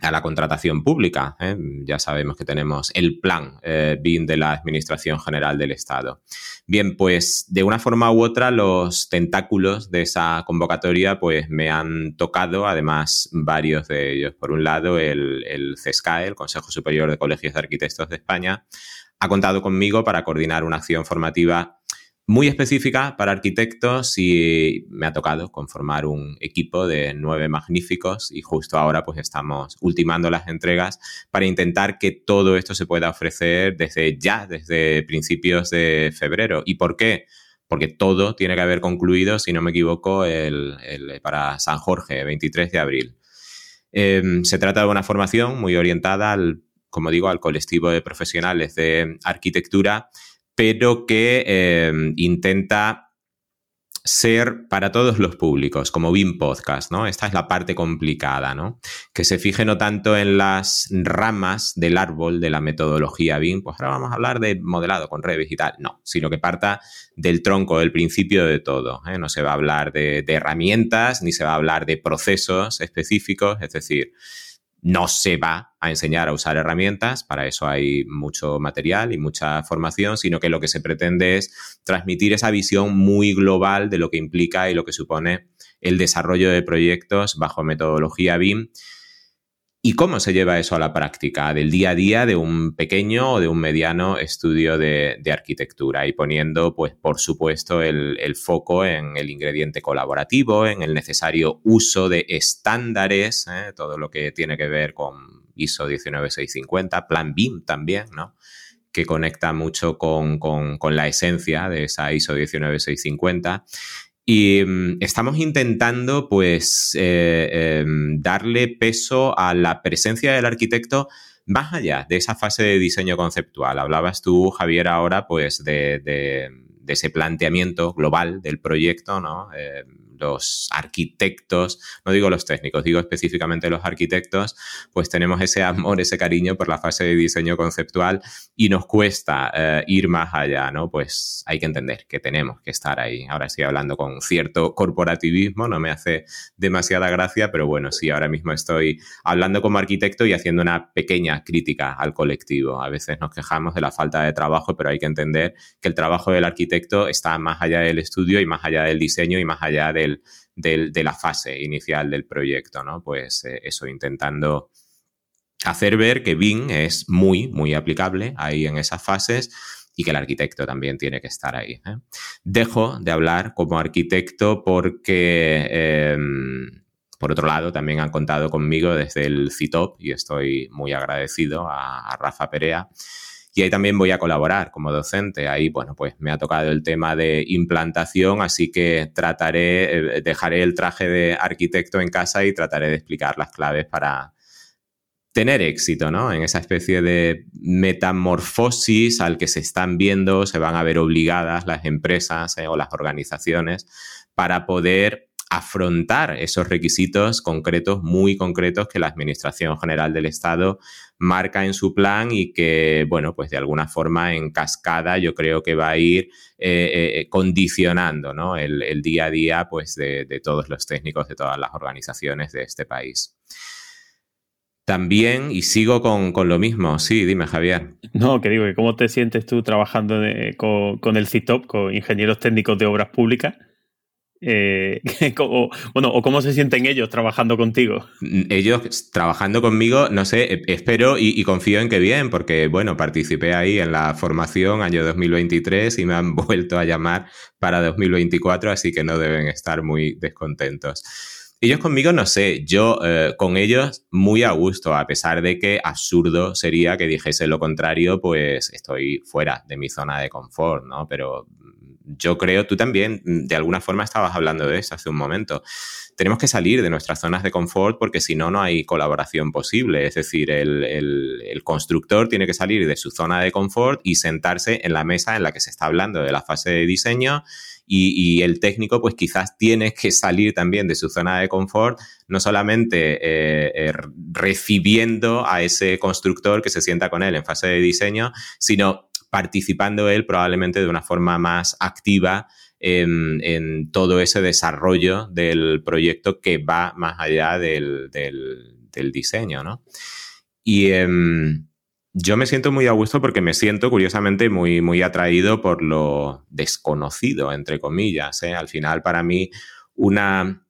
a la contratación pública. ¿eh? Ya sabemos que tenemos el plan eh, BIM de la Administración General del Estado. Bien, pues de una forma u otra los tentáculos de esa convocatoria pues me han tocado, además varios de ellos. Por un lado, el, el CESCAE, el Consejo Superior de Colegios de Arquitectos de España, ha contado conmigo para coordinar una acción formativa muy específica para arquitectos y me ha tocado conformar un equipo de nueve magníficos y justo ahora pues estamos ultimando las entregas para intentar que todo esto se pueda ofrecer desde ya, desde principios de febrero. ¿Y por qué? Porque todo tiene que haber concluido, si no me equivoco, el, para San Jorge, 23 de abril. Em, se trata de una formación muy orientada al, como digo, al colectivo de profesionales de arquitectura pero que eh, intenta ser para todos los públicos, como BIM Podcast, ¿no? Esta es la parte complicada, ¿no? Que se fije no tanto en las ramas del árbol de la metodología BIM, pues ahora vamos a hablar de modelado con Revit y tal, no, sino que parta del tronco, del principio de todo. ¿eh? No se va a hablar de herramientas, ni se va a hablar de procesos específicos, es decir, no se va a enseñar a usar herramientas, para eso hay mucho material y mucha formación, sino que lo que se pretende es transmitir esa visión muy global de lo que implica y lo que supone el desarrollo de proyectos bajo metodología BIM ¿Y cómo se lleva eso a la práctica del día a día de un pequeño o de un mediano estudio de, arquitectura? Y poniendo, pues, por supuesto, el, foco en el ingrediente colaborativo, en el necesario uso de estándares, ¿eh? todo lo que tiene que ver con ISO 19650, Plan BIM también, ¿no? que conecta mucho con, con, la esencia de esa ISO 19650 y mm, estamos intentando, pues, eh, em, darle peso a la presencia del arquitecto más allá de esa fase de diseño conceptual. Hablabas tú, Javier, ahora, pues, de, ese planteamiento global del proyecto, ¿no? Eh, los arquitectos, no digo los técnicos, digo específicamente los arquitectos, pues tenemos ese amor, ese cariño por la fase de diseño conceptual y nos cuesta eh, ir más allá, ¿no? Pues hay que entender que tenemos que estar ahí. Ahora estoy hablando con cierto corporativismo, no me hace demasiada gracia, pero bueno, sí, ahora mismo estoy hablando como arquitecto y haciendo una pequeña crítica al colectivo. A veces nos quejamos de la falta de trabajo, pero hay que entender que el trabajo del arquitecto está más allá del estudio y más allá del diseño y más allá de de la fase inicial del proyecto, ¿no? Pues eh, eso, intentando hacer ver que BIM es muy, muy aplicable ahí en esas fases y que el arquitecto también tiene que estar ahí. ¿eh? Dejo de hablar como arquitecto porque, em, por otro lado, también han contado conmigo desde el CITOP y estoy muy agradecido a Rafa Perea y ahí también voy a colaborar como docente. Ahí, bueno, pues me ha tocado el tema de implantación, así que trataré, eh, dejaré el traje de arquitecto en casa y trataré de explicar las claves para tener éxito, ¿no? En esa especie de metamorfosis al que se están viendo, se van a ver obligadas las empresas eh, o las organizaciones para poder afrontar esos requisitos concretos, muy concretos, que la Administración General del Estado marca en su plan y que, bueno, pues de alguna forma en cascada yo creo que va a ir eh, eh, condicionando ¿no? el, día a día pues, de, todos los técnicos de todas las organizaciones de este país. También, y sigo con, lo mismo, sí, dime Javier. No, que digo, ¿cómo te sientes tú trabajando con, el CITOP, con ingenieros técnicos de obras públicas? Eh, bueno, o cómo se sienten ellos trabajando contigo. Mm, ellos trabajando conmigo, no sé, e, espero y, y, confío en que bien, porque bueno, participé ahí en la formación año 2023 y me han vuelto a llamar para 2024, así que no deben estar muy descontentos. Ellos conmigo no sé, yo eh, con ellos muy a gusto, a pesar de que absurdo sería que dijese lo contrario, pues estoy fuera de mi zona de confort, ¿no? Pero yo creo, tú también de alguna forma estabas hablando de eso hace un momento. Tenemos que salir de nuestras zonas de confort porque si no, no hay colaboración posible. Es decir, el, el, constructor tiene que salir de su zona de confort y sentarse en la mesa en la que se está hablando de la fase de diseño y, el técnico pues quizás tiene que salir también de su zona de confort, no solamente eh, eh, recibiendo a ese constructor que se sienta con él en fase de diseño, sino participando él probablemente de una forma más activa en, todo ese desarrollo del proyecto que va más allá del, diseño, ¿no? Y em, yo me siento muy a gusto porque me siento curiosamente muy, muy atraído por lo desconocido, entre comillas. ¿eh? Al final, para mí, una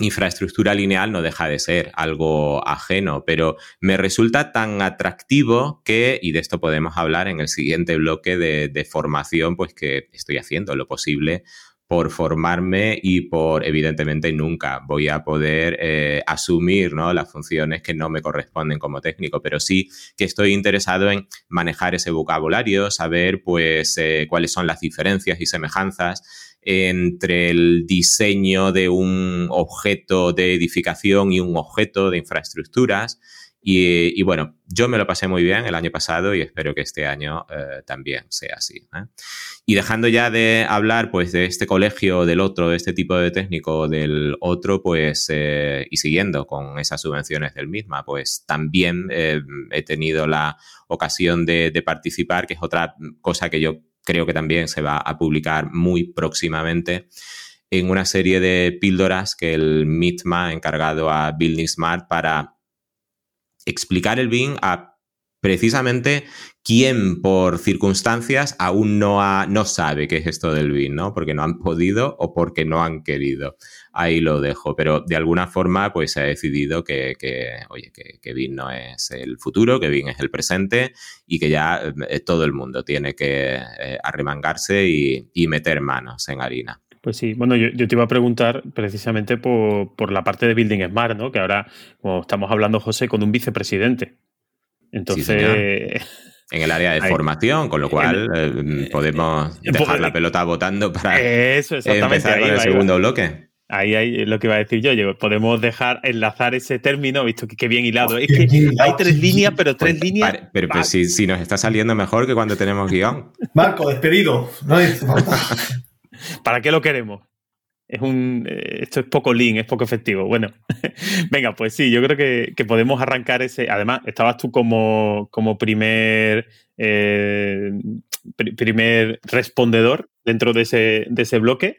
infraestructura lineal no deja de ser algo ajeno, pero me resulta tan atractivo que, y de esto podemos hablar en el siguiente bloque de, de formación, pues que estoy haciendo lo posible por formarme y por, evidentemente, nunca voy a poder eh, asumir ¿no? las funciones que no me corresponden como técnico, pero sí que estoy interesado en manejar ese vocabulario, saber pues eh, cuáles son las diferencias y semejanzas entre el diseño de un objeto de edificación y un objeto de infraestructuras, y, bueno, yo me lo pasé muy bien el año pasado y espero que este año eh, también sea así. ¿eh? Y dejando ya de hablar pues de este colegio, del otro, de este tipo de técnico, del otro, pues eh, y siguiendo con esas subvenciones del misma, pues también he tenido la ocasión de, de participar, que es otra cosa que yo creo que también se va a publicar muy próximamente en una serie de píldoras que el MITMA ha encargado a Building Smart para explicar el BIM a precisamente quien por circunstancias aún no, ha, no sabe qué es esto del BIM, ¿no? Porque no han podido o porque no han querido. Ahí lo dejo, pero de alguna forma pues se ha decidido que, oye, que, BIM no es el futuro, que BIM es el presente y que ya eh, todo el mundo tiene que eh, arremangarse y, y meter manos en harina. Pues sí, bueno, yo, te iba a preguntar precisamente por, la parte de Building Smart, ¿no? Que ahora, como estamos hablando, José, con un vicepresidente. Entonces. en el área de formación, con lo cual eh, podemos dejar la pelota votando para eso, empezar con el segundo bloque. Ahí hay lo que iba a decir yo, podemos dejar enlazar ese término, visto que qué bien hilado. es que hay tres líneas, pero tres pues, líneas. Pero, si, si, nos está saliendo mejor que cuando tenemos guion. Marco, despedido. No ¿Para qué lo queremos? Es un, eh, esto es poco lean, es poco efectivo. Bueno, venga, pues sí, yo creo que, podemos arrancar ese. Además, estabas tú como, como primer, eh, primer respondedor dentro de ese, de ese bloque.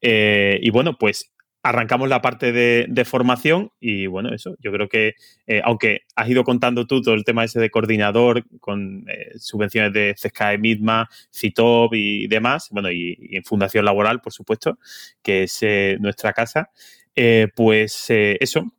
Eh, y bueno, pues arrancamos la parte de, formación y bueno, eso, yo creo que eh, aunque has ido contando tú todo el tema ese de coordinador con eh, subvenciones de CSKE Midma, CITOB y demás, bueno, y, en Fundación Laboral, por supuesto, que es eh, nuestra casa, pues eso,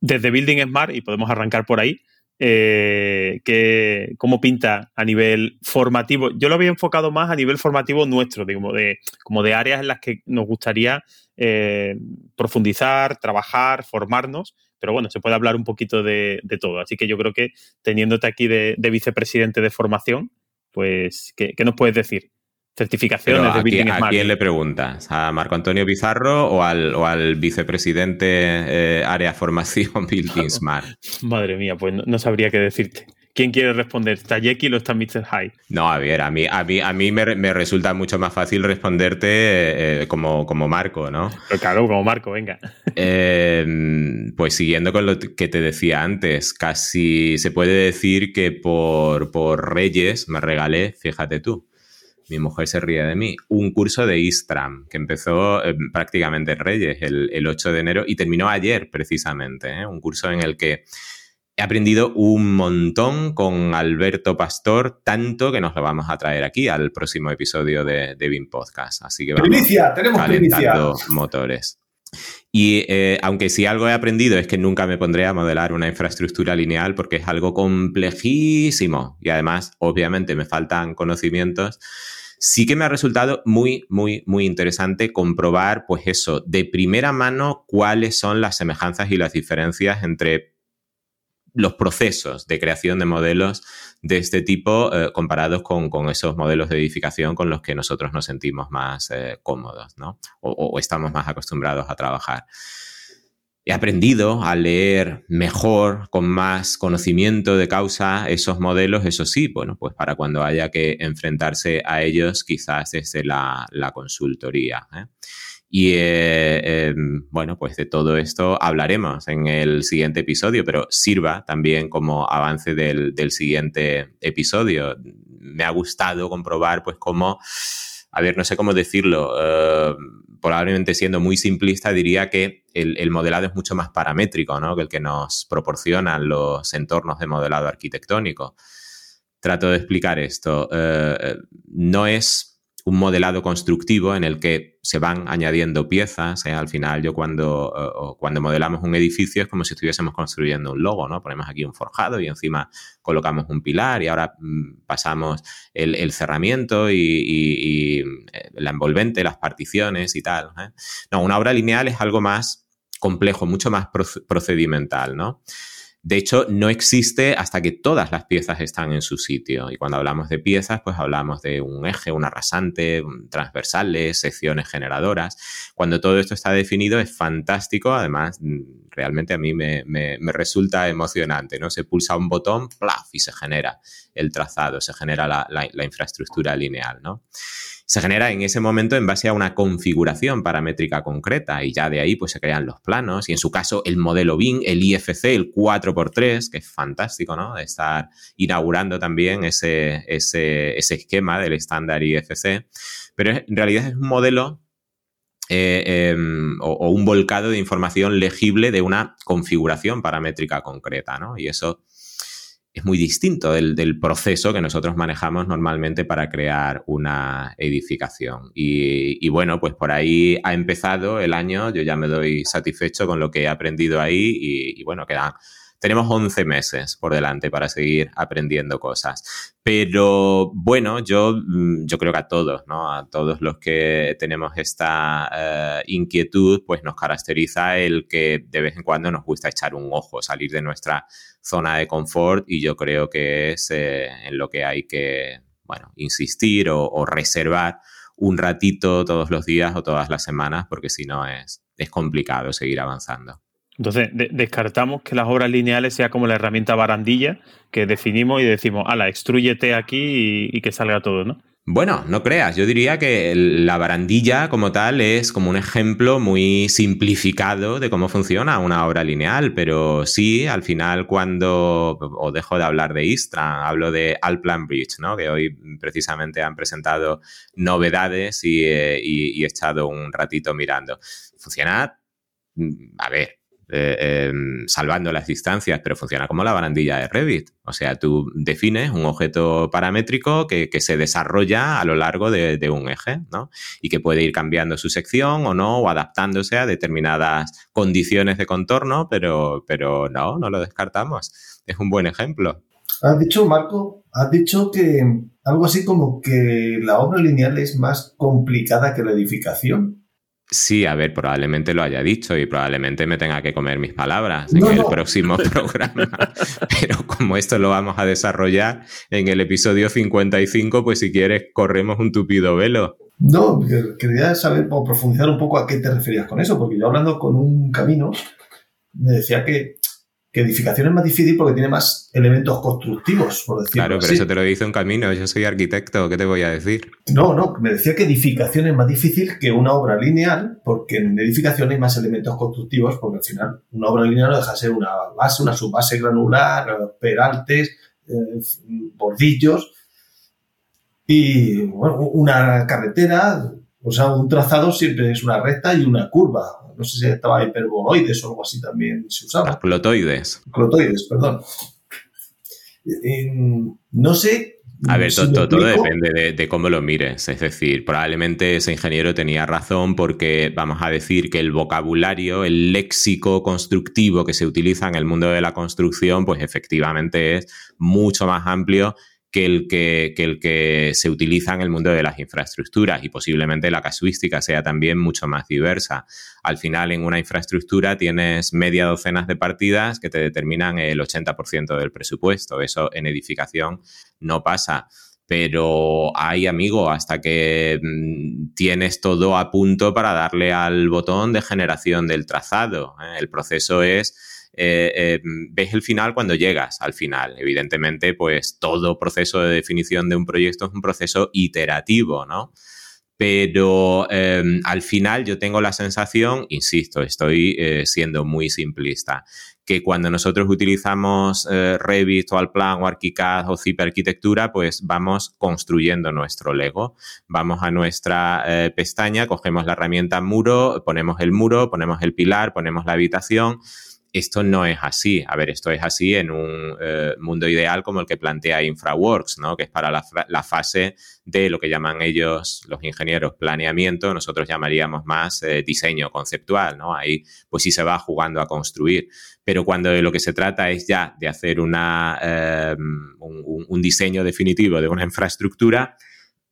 desde Building Smart, y podemos arrancar por ahí, que, cómo pinta a nivel formativo. Yo lo había enfocado más a nivel formativo nuestro, digamos, de, como de áreas en las que nos gustaría eh, profundizar, trabajar, formarnos, pero bueno, se puede hablar un poquito de, todo. Así que yo creo que teniéndote aquí de, vicepresidente de formación, pues, ¿qué, nos puedes decir? Certificaciones de Building Smart. ¿A quién le preguntas? ¿A Marco Antonio Pizarro o al, o al vicepresidente eh, área formación Building Smart? Madre mía, pues no, sabría qué decirte. ¿Quién quiere responder? ¿Está Jekyll o está Mr. Hyde? No, a ver, a mí, a mí, a mí me, resulta mucho más fácil responderte eh, como, como Marco, ¿no? claro, como Marco, venga. Eh, pues siguiendo con lo que te decía antes, casi se puede decir que por, por Reyes me regalé, fíjate tú, mi mujer se ríe de mí, un curso de Istram que empezó eh, prácticamente en Reyes el, 8 de enero y terminó ayer precisamente, ¿eh? un curso en el que he aprendido un montón con Alberto Pastor, tanto que nos lo vamos a traer aquí al próximo episodio de, de BIM Podcast. Así que vamos primicia, tenemos calentando motores. Y eh, aunque sí algo he aprendido es que nunca me pondré a modelar una infraestructura lineal porque es algo complejísimo y además obviamente me faltan conocimientos, sí que me ha resultado muy, muy, muy interesante comprobar pues eso, de primera mano cuáles son las semejanzas y las diferencias entre los procesos de creación de modelos de este tipo eh, comparados con, esos modelos de edificación con los que nosotros nos sentimos más eh, cómodos, ¿no? O, estamos más acostumbrados a trabajar. He aprendido a leer mejor, con más conocimiento de causa, esos modelos, eso sí, bueno, pues para cuando haya que enfrentarse a ellos, quizás desde la, la consultoría. ¿eh? Y eh, em, bueno, pues de todo esto hablaremos en el siguiente episodio, pero sirva también como avance del, siguiente episodio. Me ha gustado comprobar pues cómo, a ver, no sé cómo decirlo, eh, probablemente siendo muy simplista, diría que el, el, modelado es mucho más paramétrico ¿no? que el que nos proporcionan los entornos de modelado arquitectónico. Trato de explicar esto. Eh, no es un modelado constructivo en el que se van añadiendo piezas. ¿eh? Al final, yo cuando, cuando modelamos un edificio es como si estuviésemos construyendo un logo, ¿no? Ponemos aquí un forjado y encima colocamos un pilar y ahora mm, pasamos el, cerramiento y, eh, la envolvente, las particiones y tal. ¿eh? No, una obra lineal es algo más complejo, mucho más procedimental, ¿no? De hecho, no existe hasta que todas las piezas están en su sitio. Y cuando hablamos de piezas, pues hablamos de un eje, un arrasante, transversales, secciones generadoras. Cuando todo esto está definido es fantástico. Además, mm, realmente a mí me, resulta emocionante, ¿no? Se pulsa un botón, ¡plaf! y se genera el trazado, se genera la, la infraestructura lineal, ¿no? Se genera en ese momento en base a una configuración paramétrica concreta y ya de ahí pues se crean los planos y en su caso el modelo BIM, el IFC, el 4x3, que es fantástico, ¿no? De estar inaugurando también ese, ese, esquema del estándar IFC, pero en realidad es un modelo eh, em, o, un volcado de información legible de una configuración paramétrica concreta, ¿no? Y eso es muy distinto del, proceso que nosotros manejamos normalmente para crear una edificación. Y, bueno, pues por ahí ha empezado el año, yo ya me doy satisfecho con lo que he aprendido ahí y, y bueno, quedan tenemos 11 meses por delante para seguir aprendiendo cosas. Pero bueno, yo, mm, yo creo que a todos, ¿no? A todos los que tenemos esta eh, inquietud, pues nos caracteriza el que de vez en cuando nos gusta echar un ojo, salir de nuestra zona de confort y yo creo que es eh, en lo que hay que, bueno, insistir o, reservar un ratito todos los días o todas las semanas, porque si no es, es complicado seguir avanzando. Entonces, descartamos que las obras lineales sea como la herramienta barandilla que definimos y decimos, ala, extrúyete aquí y, que salga todo, ¿no? Bueno, no creas, yo diría que la barandilla como tal es como un ejemplo muy simplificado de cómo funciona una obra lineal, pero sí, al final cuando, o dejo de hablar de Istra, hablo de Alplan Bridge, ¿no? que hoy precisamente han presentado novedades y, eh, y he echado un ratito mirando. Funciona, mm, a ver, eh, salvando las distancias, pero funciona como la barandilla de Revit. O sea, tú defines un objeto paramétrico que, se desarrolla a lo largo de, un eje, ¿no? Y que puede ir cambiando su sección o no, o adaptándose a determinadas condiciones de contorno, pero, pero no, no lo descartamos. Es un buen ejemplo. Has dicho, Marco, has dicho que algo así como que la obra lineal es más complicada que la edificación. Sí, a ver, probablemente lo haya dicho y probablemente me tenga que comer mis palabras en el próximo programa. Pero como esto lo vamos a desarrollar en el episodio 55, pues si quieres, corremos un tupido velo. No, quería saber o profundizar un poco a qué te referías con eso, porque yo hablando con un camino me decía que que edificación es más difícil porque tiene más elementos constructivos, por decirlo Claro, pero eso te lo dice un camino. Yo soy arquitecto, ¿qué te voy a decir? No, no, me decía que edificación es más difícil que una obra lineal, porque en edificación hay más elementos constructivos, porque al final una obra lineal no deja de ser una base, una subbase granular, peraltes, eh, bordillos y bueno, una carretera, o sea, un trazado siempre es una recta y una curva no sé si estaba hiperboloides o algo así también se usaba. Clotoides. Clotoides, perdón. no sé. A ver, todo, depende de, cómo lo mires. Es decir, probablemente ese ingeniero tenía razón porque vamos a decir que el vocabulario, el léxico constructivo que se utiliza en el mundo de la construcción, pues efectivamente es mucho más amplio que el que, el que se utiliza en el mundo de las infraestructuras y posiblemente la casuística sea también mucho más diversa. Al final, en una infraestructura tienes media docenas de partidas que te determinan el 80% del presupuesto. Eso en edificación no pasa pero hay, amigo, hasta que mm, tienes todo a punto para darle al botón de generación del trazado. ¿eh? El proceso es eh, eh, ves el final cuando llegas al final. Evidentemente, pues todo proceso de definición de un proyecto es un proceso iterativo, ¿no? Pero em, al final yo tengo la sensación, insisto, estoy eh, siendo muy simplista, que cuando nosotros utilizamos Revit o Alplan o ArchiCAD o Zip Arquitectura, pues vamos construyendo nuestro Lego. Vamos a nuestra pestaña, cogemos la herramienta muro, ponemos el muro, ponemos el pilar, ponemos la habitación esto no es así. A ver, esto es así en un eh, mundo ideal como el que plantea InfraWorks, ¿no? que es para la, fase de lo que llaman ellos, los ingenieros, planeamiento, nosotros llamaríamos más eh, diseño conceptual. ¿no? Ahí pues sí se va jugando a construir. Pero cuando de lo que se trata es ya de hacer una, eh, un diseño definitivo de una infraestructura,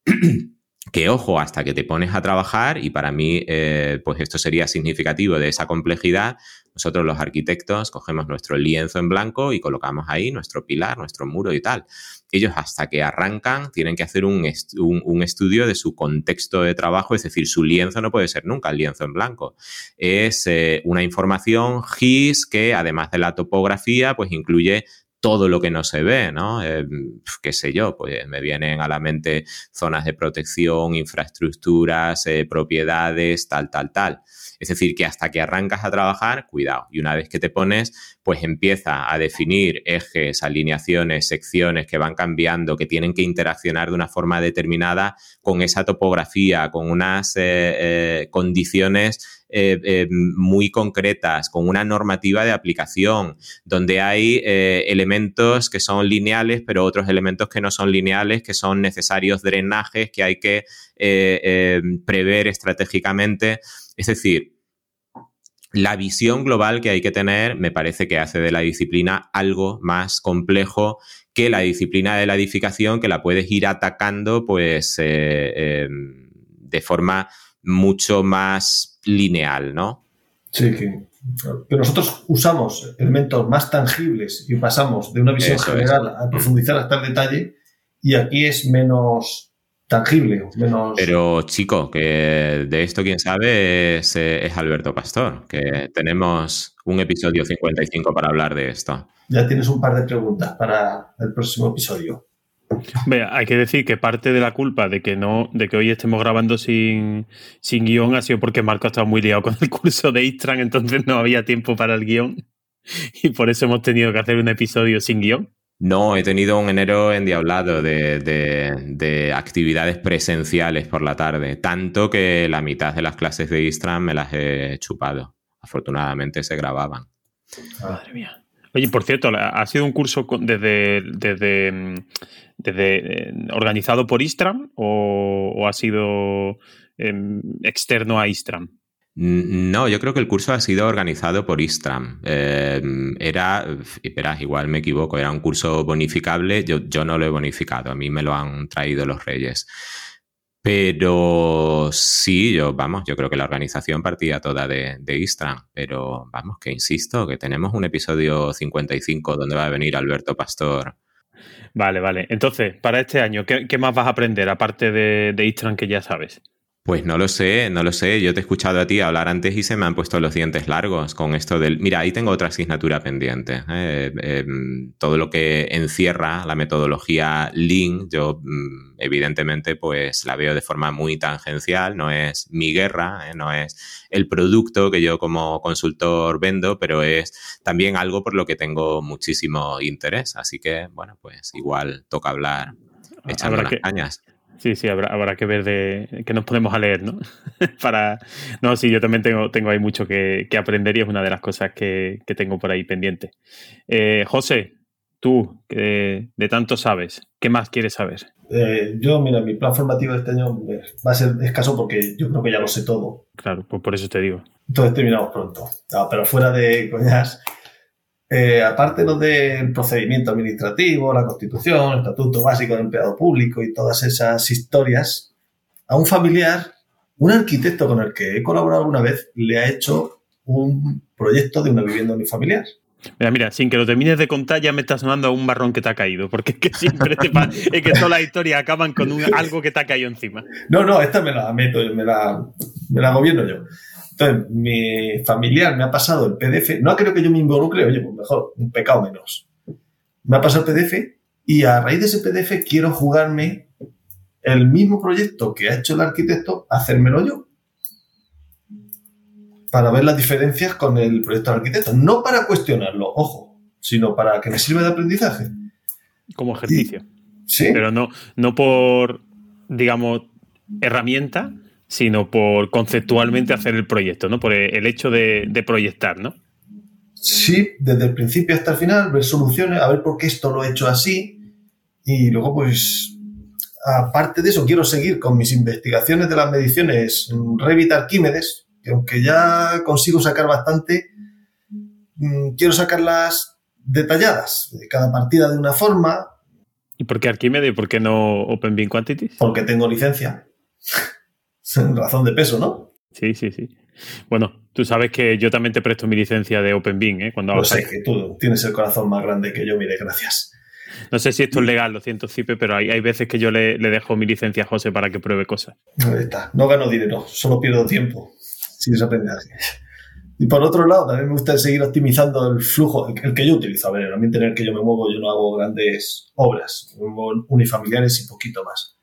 que ojo, hasta que te pones a trabajar, y para mí, pues esto sería significativo de esa complejidad, nosotros los arquitectos cogemos nuestro lienzo en blanco y colocamos ahí nuestro pilar, nuestro muro y tal. Ellos hasta que arrancan tienen que hacer un, estudio de su contexto de trabajo, es decir, su lienzo no puede ser nunca el lienzo en blanco. Es eh, una información GIS que además de la topografía, pues incluye todo lo que no se ve, ¿no? Eh, qué sé yo, pues me vienen a la mente zonas de protección, infraestructuras, eh, propiedades, tal, tal, tal. Es decir, que hasta que arrancas a trabajar, cuidado. Y una vez que te pones, pues empieza a definir ejes, alineaciones, secciones que van cambiando, que tienen que interaccionar de una forma determinada con esa topografía, con unas eh, eh, condiciones eh, muy concretas, con una normativa de aplicación, donde hay elementos que son lineales, pero otros elementos que no son lineales, que son necesarios drenajes que hay que prever estratégicamente. Es decir, la visión global que hay que tener me parece que hace de la disciplina algo más complejo que la disciplina de la edificación, que la puedes ir atacando pues eh, em, de forma mucho más lineal, ¿no? Sí, que, nosotros usamos elementos más tangibles y pasamos de una visión general a profundizar hasta el detalle y aquí es menos tangible, menos... Pero chico, que de esto quien sabe es, es, Alberto Pastor, que tenemos un episodio 55 para hablar de esto. Ya tienes un par de preguntas para el próximo episodio. Vea, hay que decir que parte de la culpa de que no, de que hoy estemos grabando sin, sin guion ha sido porque Marco ha estado muy liado con el curso de Istran, entonces no había tiempo para el guion. Y por eso hemos tenido que hacer un episodio sin guion. No, he tenido un enero endiablado de, de, actividades presenciales por la tarde, tanto que la mitad de las clases de Istram me las he chupado. Afortunadamente se grababan. Madre mía. Oye, por cierto, ¿ha sido un curso desde, desde, desde organizado por Istram o, ha sido em, externo a Istram? No, yo creo que el curso ha sido organizado por Istram. Eh, era, verás, igual me equivoco, era un curso bonificable, yo, yo no lo he bonificado, a mí me lo han traído los reyes. Pero sí, yo, vamos, yo creo que la organización partía toda de, de Istram, pero vamos, que insisto, que tenemos un episodio 55 donde va a venir Alberto Pastor. Vale, vale. Entonces, para este año, ¿qué, más vas a aprender aparte de, de Istram que ya sabes? Pues no lo sé, no lo sé. Yo te he escuchado a ti hablar antes y se me han puesto los dientes largos con esto del... Mira, ahí tengo otra asignatura pendiente. ¿eh? Em, todo lo que encierra la metodología Lean, yo mm, evidentemente pues la veo de forma muy tangencial, no es mi guerra, ¿eh? no es el producto que yo como consultor vendo, pero es también algo por lo que tengo muchísimo interés. Así que, bueno, pues igual toca hablar echando las cañas. Sí, sí, habrá, habrá que ver de que nos podemos a leer, ¿no? Para. No, sí, yo también tengo, tengo ahí mucho que, aprender y es una de las cosas que, tengo por ahí pendiente. Eh, José, tú, que de tanto sabes, ¿qué más quieres saber? Eh, yo, mira, mi plan formativo de este año va a ser escaso porque yo creo que ya lo sé todo. Claro, pues por eso te digo. Entonces terminamos pronto. pero fuera de coñas, eh, aparte lo del procedimiento administrativo, la constitución, el estatuto básico del empleado público y todas esas historias, a un familiar, un arquitecto con el que he colaborado alguna vez, le ha hecho un proyecto de una vivienda unifamiliar. Mira, mira, sin que lo termines de contar, ya me está sonando a un marrón que te ha caído, porque es que siempre te es que todas las historias acaban con algo que te ha caído encima. No, no, esta me la meto, me la, me la gobierno yo. Entonces, mi familiar me ha pasado el PDF, no creo que yo me involucre, oye, pues mejor, un pecado menos. Me ha pasado el PDF y a raíz de ese PDF quiero jugarme el mismo proyecto que ha hecho el arquitecto, hacérmelo yo. Para ver las diferencias con el proyecto del arquitecto. No para cuestionarlo, ojo, sino para que me sirva de aprendizaje. Como ejercicio. sí. Pero no, no por, digamos, herramienta, sino por conceptualmente hacer el proyecto, ¿no? Por el hecho de, proyectar, ¿no? Sí, desde el principio hasta el final, ver soluciones, a ver por qué esto lo he hecho así. Y luego, pues, aparte de eso, quiero seguir con mis investigaciones de las mediciones Revit Arquímedes, que aunque ya consigo sacar bastante, mm, quiero sacarlas detalladas, de cada partida de una forma. ¿Y por qué Arquímedes y por qué no OpenBeam Quantities? Porque tengo licencia. Razón de peso, ¿no? Sí, sí, sí. Bueno, tú sabes que yo también te presto mi licencia de OpenBeam, ¿eh? Cuando sé que tú tienes el corazón más grande que yo, mire, gracias. No sé si esto es legal, lo siento, Cipe, pero hay, hay veces que yo le, dejo mi licencia a José para que pruebe cosas. está. No gano dinero, solo pierdo tiempo sin ese aprendizaje. Y por otro lado, también me gusta seguir optimizando el flujo, el, que yo utilizo. A ver, el ambiente en el que yo me muevo, yo no hago grandes obras, me muevo unifamiliares y poquito más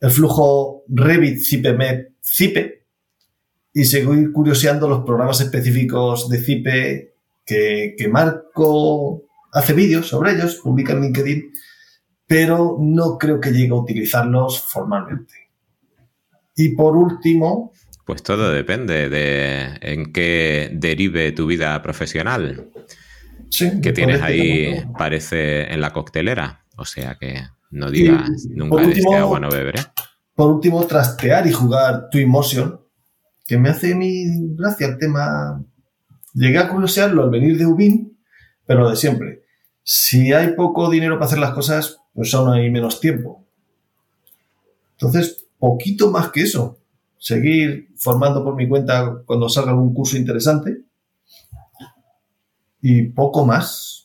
el flujo Revit CIPEMED CIPE y seguir curioseando los programas específicos de CIPE que, que Marco hace vídeos sobre ellos, publica en LinkedIn, pero no creo que llegue a utilizarlos formalmente. Y por último... Pues todo depende de en qué derive tu vida profesional. Sí, que tienes ahí, parece, en la coctelera. O sea que no digas nunca de este agua no beberé. Por último, trastear y jugar Twinmotion, que me hace mi gracia el tema. Llegué a curiosearlo al venir de Ubin, pero lo de siempre. Si hay poco dinero para hacer las cosas, pues aún hay menos tiempo. Entonces, poquito más que eso. Seguir formando por mi cuenta cuando salga algún curso interesante. Y poco más.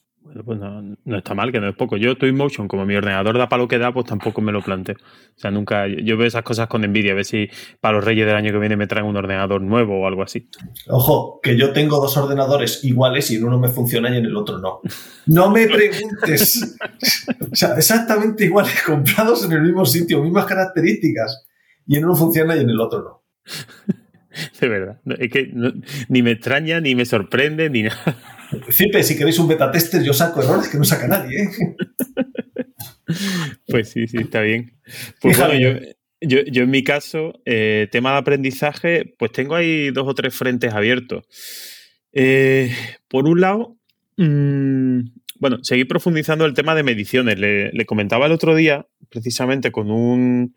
Pues no, está mal, que no es poco. Yo estoy Motion, como mi ordenador da para lo que da, pues tampoco me lo planteo. O sea, nunca. Yo veo esas cosas con envidia, a ver si para los reyes del año que viene me traen un ordenador nuevo o algo así. Ojo, que yo tengo dos ordenadores iguales y en uno me funciona y en el otro no. No me preguntes. o sea, exactamente iguales, comprados en el mismo sitio, mismas características. Y en uno funciona y en el otro no. De verdad. Es que ni me extraña, ni me sorprende, ni nada. Si queréis un beta tester, yo saco errores que no saca nadie. ¿eh? Pues sí, sí, está bien. Pues bueno, yo, en mi caso, eh, tema de aprendizaje, pues tengo ahí dos o tres frentes abiertos. Eh, por un lado, mm, bueno, seguir profundizando el tema de mediciones. Le, le, comentaba el otro día, precisamente con un,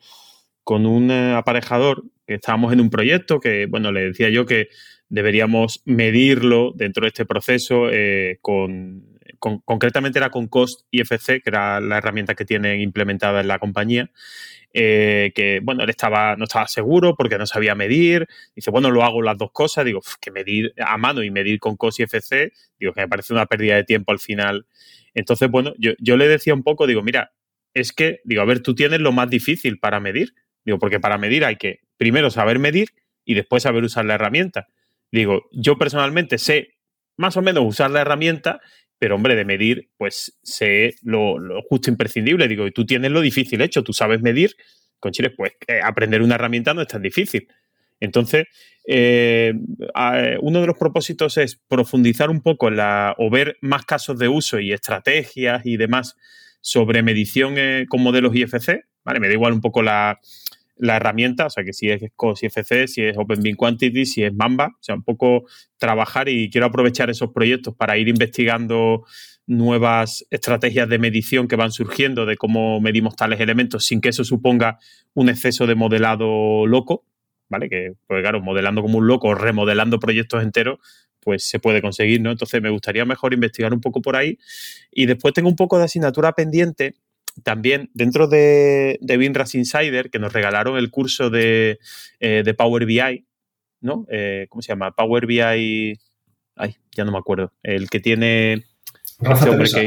con un aparejador, estábamos en un proyecto que, bueno, le decía yo que deberíamos medirlo dentro de este proceso eh, con, concretamente era con Cost IFC, que era la herramienta que tienen implementada en la compañía. Eh, que bueno, él estaba, no estaba seguro porque no sabía medir. Dice, bueno, lo hago las dos cosas. Digo, que medir a mano y medir con COS IFC, digo, que me parece una pérdida de tiempo al final. Entonces, bueno, yo, yo le decía un poco, digo, mira, es que, digo, a ver, tú tienes lo más difícil para medir. Digo, porque para medir hay que primero saber medir y después saber usar la herramienta. Digo, yo personalmente sé más o menos usar la herramienta, pero hombre, de medir, pues sé lo, justo imprescindible. Digo, y tú tienes lo difícil hecho, tú sabes medir, con Chile, pues aprender una herramienta no es tan difícil. Entonces, eh, uno de los propósitos es profundizar un poco la, o ver más casos de uso y estrategias y demás sobre medición eh, con modelos IFC. ¿vale? Me da igual un poco la, la herramienta, o sea, que si es COS IFC, si es OpenBeam Quantity, si es Mamba, o sea, un poco trabajar y quiero aprovechar esos proyectos para ir investigando nuevas estrategias de medición que van surgiendo de cómo medimos tales elementos sin que eso suponga un exceso de modelado loco, ¿vale? Que, pues claro, modelando como un loco, remodelando proyectos enteros, pues se puede conseguir, ¿no? Entonces me gustaría mejor investigar un poco por ahí. Y después tengo un poco de asignatura pendiente también dentro de, de Binras Insider, que nos regalaron el curso de, eh, Power BI, ¿no? Eh, ¿Cómo se llama? Power BI. Ay, ya no me acuerdo. El que tiene. Rafa Teresa.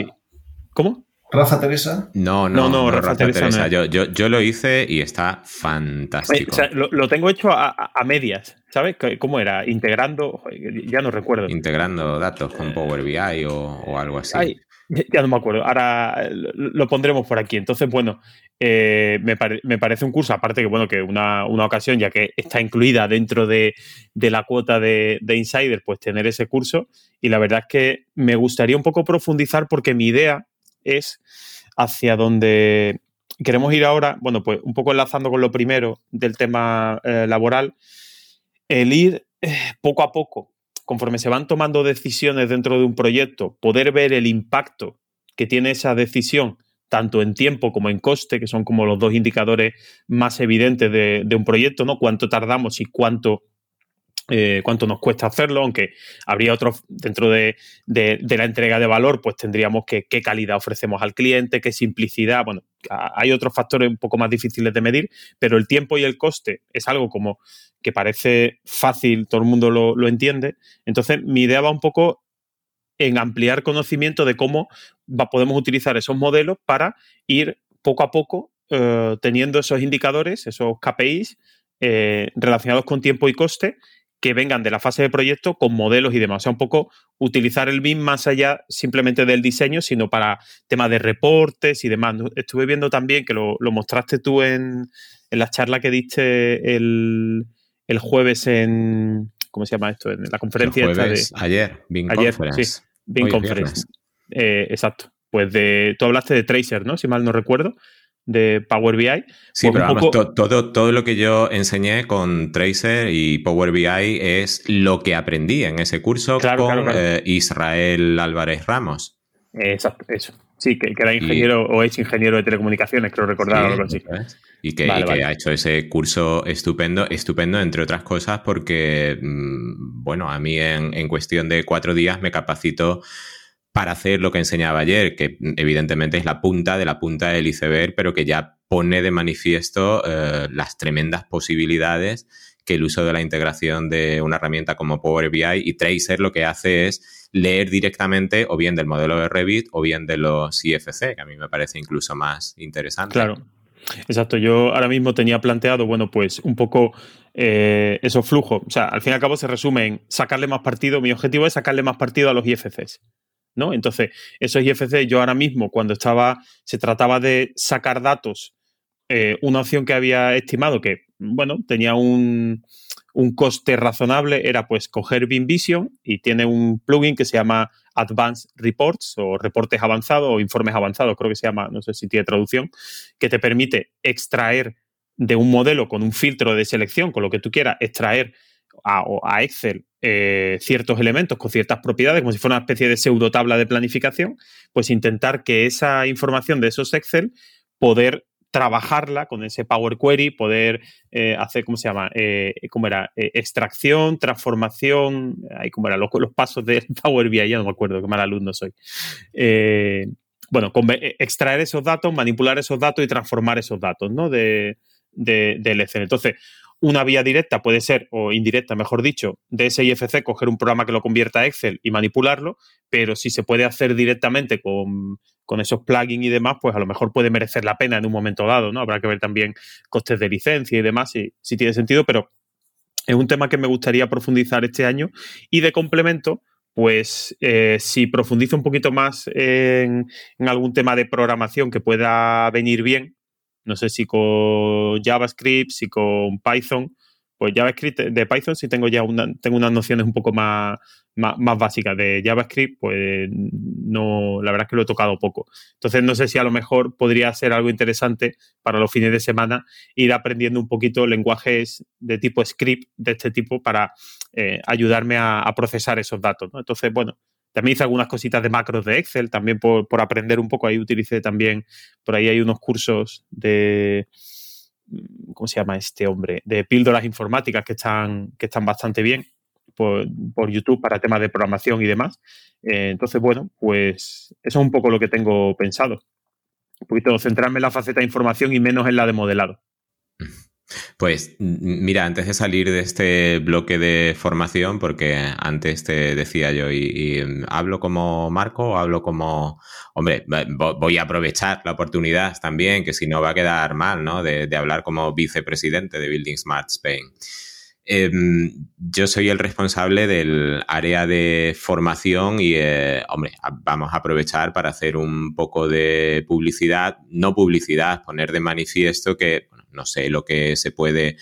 ¿Cómo? Rafa Teresa. No, no, no, Rafa, Teresa. Yo, yo, lo hice y está fantástico. lo, tengo hecho a, medias, ¿sabes? ¿Cómo era? Integrando, ya no recuerdo. Integrando datos con Power BI o, algo así. Ya no me acuerdo. Ahora lo pondremos por aquí. Entonces, bueno, eh, me, parece un curso, aparte que, bueno, que una, ocasión, ya que está incluida dentro de, la cuota de, Insider, pues tener ese curso. Y la verdad es que me gustaría un poco profundizar porque mi idea es hacia donde queremos ir ahora, bueno, pues un poco enlazando con lo primero del tema eh, laboral, el ir eh, poco a poco conforme se van tomando decisiones dentro de un proyecto, poder ver el impacto que tiene esa decisión, tanto en tiempo como en coste, que son como los dos indicadores más evidentes de, un proyecto, ¿no? Cuánto tardamos y cuánto eh, cuánto nos cuesta hacerlo, aunque habría otros dentro de, la entrega de valor, pues tendríamos que qué calidad ofrecemos al cliente, qué simplicidad. Bueno, hay otros factores un poco más difíciles de medir, pero el tiempo y el coste es algo como que parece fácil, todo el mundo lo, entiende. Entonces, mi idea va un poco en ampliar conocimiento de cómo podemos utilizar esos modelos para ir poco a poco eh, teniendo esos indicadores, esos KPIs eh, relacionados con tiempo y coste que vengan de la fase de proyecto con modelos y demás. O sea, un poco utilizar el BIM más allá simplemente del diseño, sino para temas de reportes y demás. Estuve viendo también que lo, mostraste tú en, en, la charla que diste el, el, jueves en. ¿Cómo se llama esto? En la conferencia. jueves, ayer, BIM ayer, Sí, BIM Conference. Eh, exacto. Pues de, tú hablaste de Tracer, ¿no? Si mal no recuerdo de Power BI. Sí, pues pero vamos, todo, todo lo que yo enseñé con Tracer y Power BI es lo que aprendí en ese curso con eh, Israel Álvarez Ramos. Exacto, eso. Sí, que, era ingeniero o es ingeniero de telecomunicaciones, creo recordar algo así. Y que, ha hecho ese curso estupendo, estupendo, entre otras cosas, porque, mm, bueno, a mí en, en cuestión de cuatro días me capacitó para hacer lo que enseñaba ayer, que evidentemente es la punta de la punta del iceberg, pero que ya pone de manifiesto eh, las tremendas posibilidades que el uso de la integración de una herramienta como Power BI y Tracer lo que hace es leer directamente o bien del modelo de Revit o bien de los IFC, que a mí me parece incluso más interesante. Claro. Exacto, yo ahora mismo tenía planteado, bueno, pues un poco eh, esos flujos. O sea, al fin y al cabo se resume en sacarle más partido. Mi objetivo es sacarle más partido a los IFCs. ¿no? Entonces, esos IFC, yo ahora mismo, cuando estaba, se trataba de sacar datos, eh, una opción que había estimado que, bueno, tenía un, coste razonable, era pues coger BIM Vision y tiene un plugin que se llama Advanced Reports o reportes avanzados o informes avanzados, creo que se llama, no sé si tiene traducción, que te permite extraer de un modelo con un filtro de selección, con lo que tú quieras, extraer a, Excel eh, ciertos elementos con ciertas propiedades, como si fuera una especie de pseudo tabla de planificación, pues intentar que esa información de esos Excel, poder trabajarla con ese Power Query, poder eh, hacer, ¿cómo se llama? Eh, ¿Cómo era? extracción, transformación, ahí cómo eran los, pasos de Power BI, ya no me acuerdo, qué mal alumno soy. bueno, extraer esos datos, manipular esos datos y transformar esos datos, ¿no? De, del Excel. Entonces, una vía directa puede ser, o indirecta, mejor dicho, de ese IFC, coger un programa que lo convierta a Excel y manipularlo, pero si se puede hacer directamente con, esos plugins y demás, pues a lo mejor puede merecer la pena en un momento dado, ¿no? Habrá que ver también costes de licencia y demás, si, si tiene sentido, pero es un tema que me gustaría profundizar este año y de complemento, pues eh, si profundizo un poquito más en, algún tema de programación que pueda venir bien, no sé si con JavaScript, si con Python, pues JavaScript de Python sí tengo ya una, tengo unas nociones un poco más, más, básicas. De JavaScript, pues no, la verdad es que lo he tocado poco. Entonces no sé si a lo mejor podría ser algo interesante para los fines de semana ir aprendiendo un poquito lenguajes de tipo script de este tipo para eh, ayudarme a, procesar esos datos. Entonces, bueno, también hice algunas cositas de macros de Excel, también por, por aprender un poco. Ahí utilicé también, por ahí hay unos cursos de ¿cómo se llama este hombre? De píldoras informáticas que están, que están bastante bien por, YouTube para temas de programación y demás. Eh, entonces, bueno, pues eso es un poco lo que tengo pensado. Un poquito centrarme en la faceta de información y menos en la de modelado. Pues mira, antes de salir de este bloque de formación, porque antes te decía yo, y, hablo como Marco o hablo como, hombre, voy a aprovechar la oportunidad también, que si no va a quedar mal, ¿no? De, hablar como vicepresidente de Building Smart Spain. Em, yo soy el responsable del área de formación y, eh, hombre, vamos a aprovechar para hacer un poco de publicidad, no publicidad, poner de manifiesto que no sé lo que se puede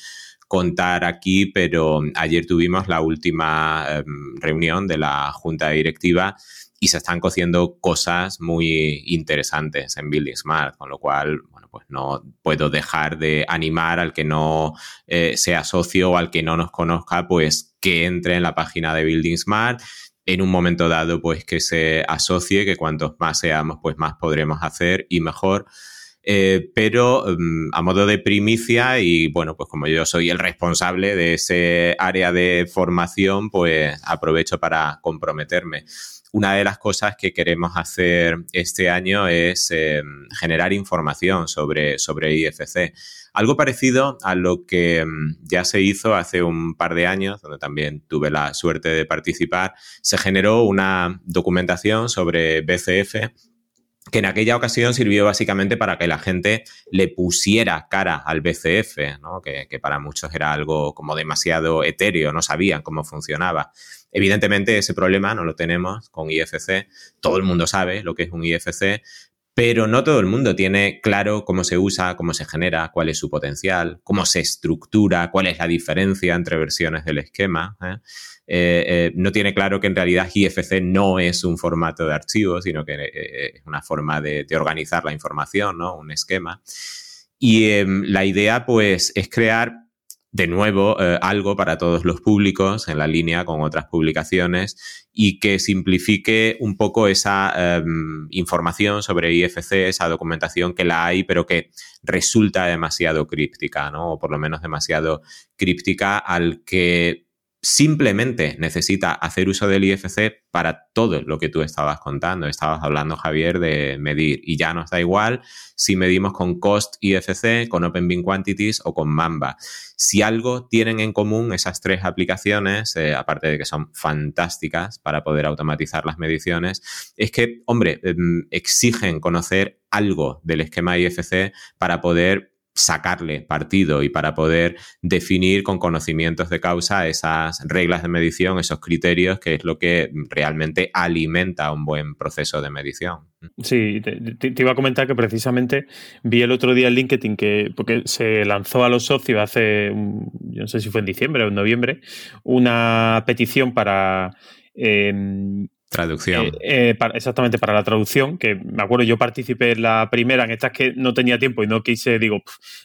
contar aquí, pero ayer tuvimos la última em, reunión de la junta directiva y se están cociendo cosas muy interesantes en Building Smart, con lo cual, bueno, pues no puedo dejar de animar al que no eh, sea socio o al que no nos conozca, pues que entre en la página de Building Smart en un momento dado, pues que se asocie, que cuantos más seamos, pues más podremos hacer y mejor. Eh, pero mm, a modo de primicia y bueno, pues como yo soy el responsable de ese área de formación, pues aprovecho para comprometerme. Una de las cosas que queremos hacer este año es eh, generar información sobre, sobre IFC. Algo parecido a lo que mm, ya se hizo hace un par de años, donde también tuve la suerte de participar, se generó una documentación sobre BCF que en aquella ocasión sirvió básicamente para que la gente le pusiera cara al BCF, que, para muchos era algo como demasiado etéreo, no sabían cómo funcionaba. Evidentemente ese problema no lo tenemos con IFC, todo el mundo sabe lo que es un IFC, pero no todo el mundo tiene claro cómo se usa, cómo se genera, cuál es su potencial, cómo se estructura, cuál es la diferencia entre versiones del esquema. ¿eh? Eh, eh, no tiene claro que en realidad IFC no es un formato de archivo, sino que eh, es una forma de, organizar la información, ¿no? Un esquema. Y em, la idea, pues, es crear de nuevo algo para todos los públicos en la línea con otras publicaciones y que simplifique un poco esa em, información sobre IFC, esa documentación que la hay, pero que resulta demasiado críptica, ¿no? O por lo menos demasiado críptica al que simplemente necesita hacer uso del IFC para todo lo que tú estabas contando. Estabas hablando, Javier, de medir y ya nos da igual si medimos con Cost IFC, con Open Quantities o con Mamba. Si algo tienen en común esas tres aplicaciones, eh, aparte de que son fantásticas para poder automatizar las mediciones, es que, hombre, em, exigen conocer algo del esquema IFC para poder sacarle partido y para poder definir con conocimientos de causa esas reglas de medición, esos criterios, que es lo que realmente alimenta un buen proceso de medición. Sí, te, iba a comentar que precisamente vi el otro día en LinkedIn que, porque se lanzó a los socios hace, yo no sé si fue en diciembre o en noviembre, una petición para em, Traducción. Eh, eh, exactamente, para la traducción, que me acuerdo, yo participé en la primera, en estas que no tenía tiempo y no quise, digo,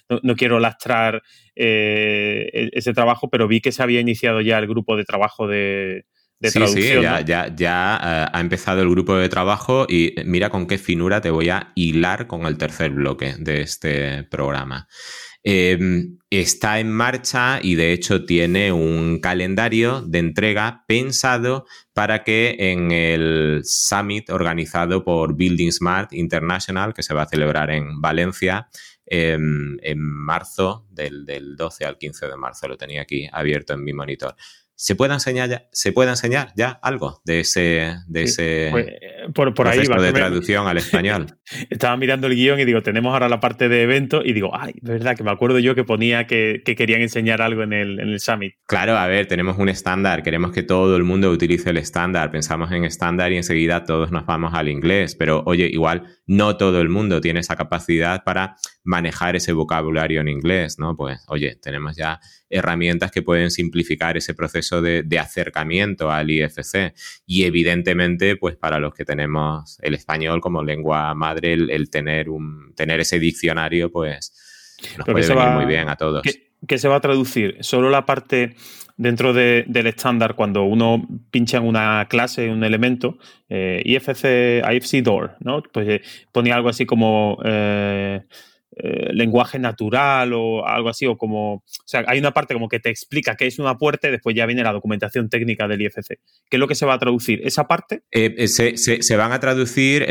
no, quiero lastrar eh, e-, ese trabajo, pero vi que se había iniciado ya el grupo de trabajo de, traducción. Sí, ya, ya, ya ha empezado el grupo de trabajo y mira con qué finura te voy a hilar con el tercer bloque de este programa. Em, está en marcha y de hecho tiene un calendario de entrega pensado para que en el summit organizado por Building Smart International, que se va a celebrar en Valencia, em, en marzo, del, del 12 al 15 de marzo, lo tenía aquí abierto en mi monitor. ¿Se puede enseñar ya, ¿se puede enseñar ya algo de ese, de ese Pues, por, por ahí va. de me- traducción al español? Estaba mirando el guion y digo, tenemos ahora la parte de evento y digo, ay, de verdad que me acuerdo yo que ponía que, que querían enseñar algo en el, en el Summit. Claro, a ver, tenemos un estándar, queremos que todo el mundo utilice el estándar, pensamos en estándar y enseguida todos nos vamos al inglés, pero oye, igual no todo el mundo tiene esa capacidad para manejar ese vocabulario en inglés, ¿no? Pues oye, tenemos ya herramientas que pueden simplificar ese proceso de acercamiento al IFC y evidentemente, pues para los que tenemos el español como lengua madre, el, el tener, un, tener ese diccionario, pues nos Pero puede venir va- muy bien a todos. ¿Qué, qué se va a traducir? Solo la parte dentro de- del estándar, cuando uno pincha en una clase, un elemento, eh, IFC, IFC Door, ¿no? Pues eh, ponía algo así como eh, eh, lenguaje natural o algo así, o como. O sea, hay una parte como que te explica qué es una puerta y después ya viene la documentación técnica del IFC. ¿Qué es lo que se va a traducir? ¿Esa parte? Eh, eh, se, se- se van a traducir,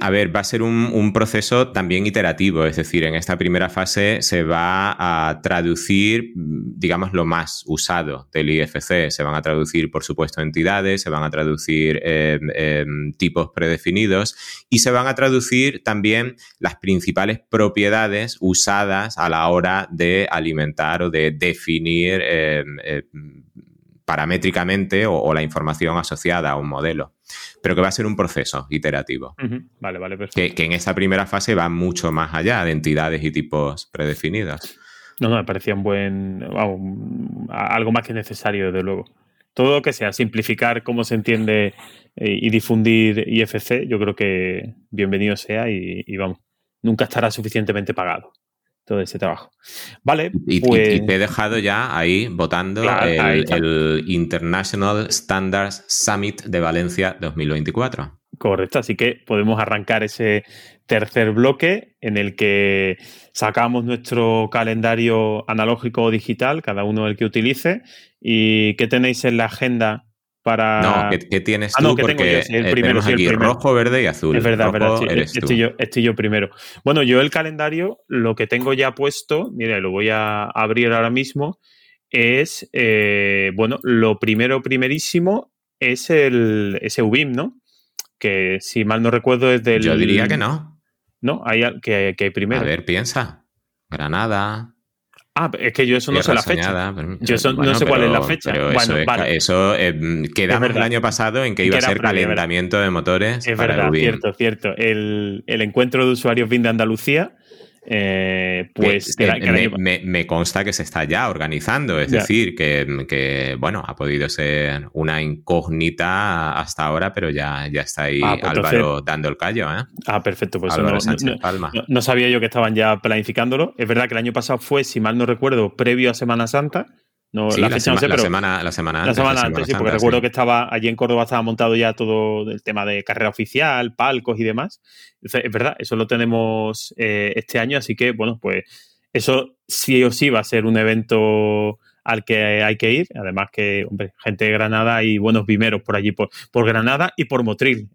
a ver, va a ser un, un proceso también iterativo, es decir, en esta primera fase se va a traducir, digamos, lo más usado del IFC. Se van a traducir, por supuesto, entidades, se van a traducir tipos predefinidos y se van a traducir también las principales propiedades usadas a la hora de alimentar o de definir eh, eh, paramétricamente o, o la información asociada a un modelo, pero que va a ser un proceso iterativo. Vale, vale, perfecto. que, que en esta primera fase va mucho más allá de entidades y tipos predefinidos. No, no, me parecía un buen. vamos, algo más que necesario, desde luego. Todo lo que sea simplificar cómo se entiende eh, y difundir IFC, yo creo que bienvenido sea y, y vamos, nunca estará suficientemente pagado todo ese trabajo. Vale, Y, pues. y te he dejado ya ahí votando Claro, el International Standards Summit de Valencia 2024. Correcto, así que podemos arrancar ese tercer bloque en el que sacamos nuestro calendario analógico o digital, cada uno el que utilice. ¿Y qué tenéis en la agenda para...? No, ¿qué, qué tienes Ah, tú? no, que tengo Porque yo, sí, el eh, primero, sí, el aquí primero. rojo, verde y azul. Es verdad, es verdad. Rojo sí, eres tú. estoy, yo, estoy yo primero. Bueno, yo el calendario, lo que tengo ya puesto, mira, lo voy a abrir ahora mismo, es, eh, bueno, lo primero, primerísimo es el ese UBIM, ¿no? Que si mal no recuerdo es del... Yo diría que no. No, hay que, que hay primero. A ver, piensa. Granada, Ah, es que yo eso no sé la fecha. Pero- Yo eso no sé cuál es la fecha. Pero Bueno, eso, es- vale. eso eh, quedamos verdad. el año pasado en que iba a ser calentamiento de motores Es para verdad, cierto, cierto. El, el encuentro de usuarios BIM de Andalucía, eh, pues... Que, que me, año- me- me consta que se está ya organizando, es Ya. decir, que, bueno, ha podido ser una incógnita hasta ahora, pero ya, ya está ahí Ah, pues Álvaro dando el callo, ¿eh? Ah, perfecto, pues Álvaro no- Sánchez no- Palma. No, no sabía yo que estaban ya planificándolo. Es verdad que el año pasado fue, si mal no recuerdo, previo a Semana Santa. No, Sí, la la, fecha no sema- sé, la pero semana, la semana la antes. de semana antes, sí, porque Santa, recuerdo sí. que estaba allí en Córdoba estaba montado ya todo el tema de carrera oficial, palcos y demás. Entonces, es verdad, eso lo tenemos eh, este año, así que, bueno, pues eso sí o sí va a ser un evento al que hay que ir. Además que, hombre, gente de Granada y buenos vimeros por allí, por, por Granada y por Motril,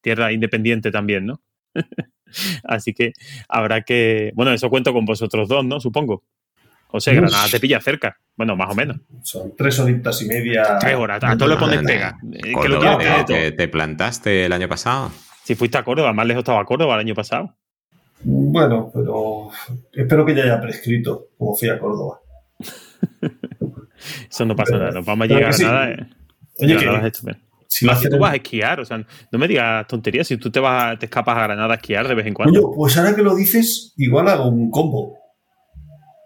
tierra independiente también, ¿no? Así que habrá que. Bueno, eso cuento con vosotros dos, ¿no? Supongo. José, Uf. Granada te pilla cerca. Bueno, más o menos. Son tres horitas y media. Tres horas. A todo le pones Madre, pega. Eh, que lo que te plantaste el año pasado. Si fuiste a Córdoba, más lejos estaba Córdoba el año pasado. Bueno, pero espero que ya haya prescrito, como fui a Córdoba. Eso no pasa Pero- nada. Nos vamos a pero llegar a sí. Granada. eh. Oye, que si Más si tú vas a esquiar, o sea, no me digas tonterías. Si tú te vas, te escapas a Granada a esquiar de vez en cuando. Coño, pues ahora que lo dices, igual hago un combo.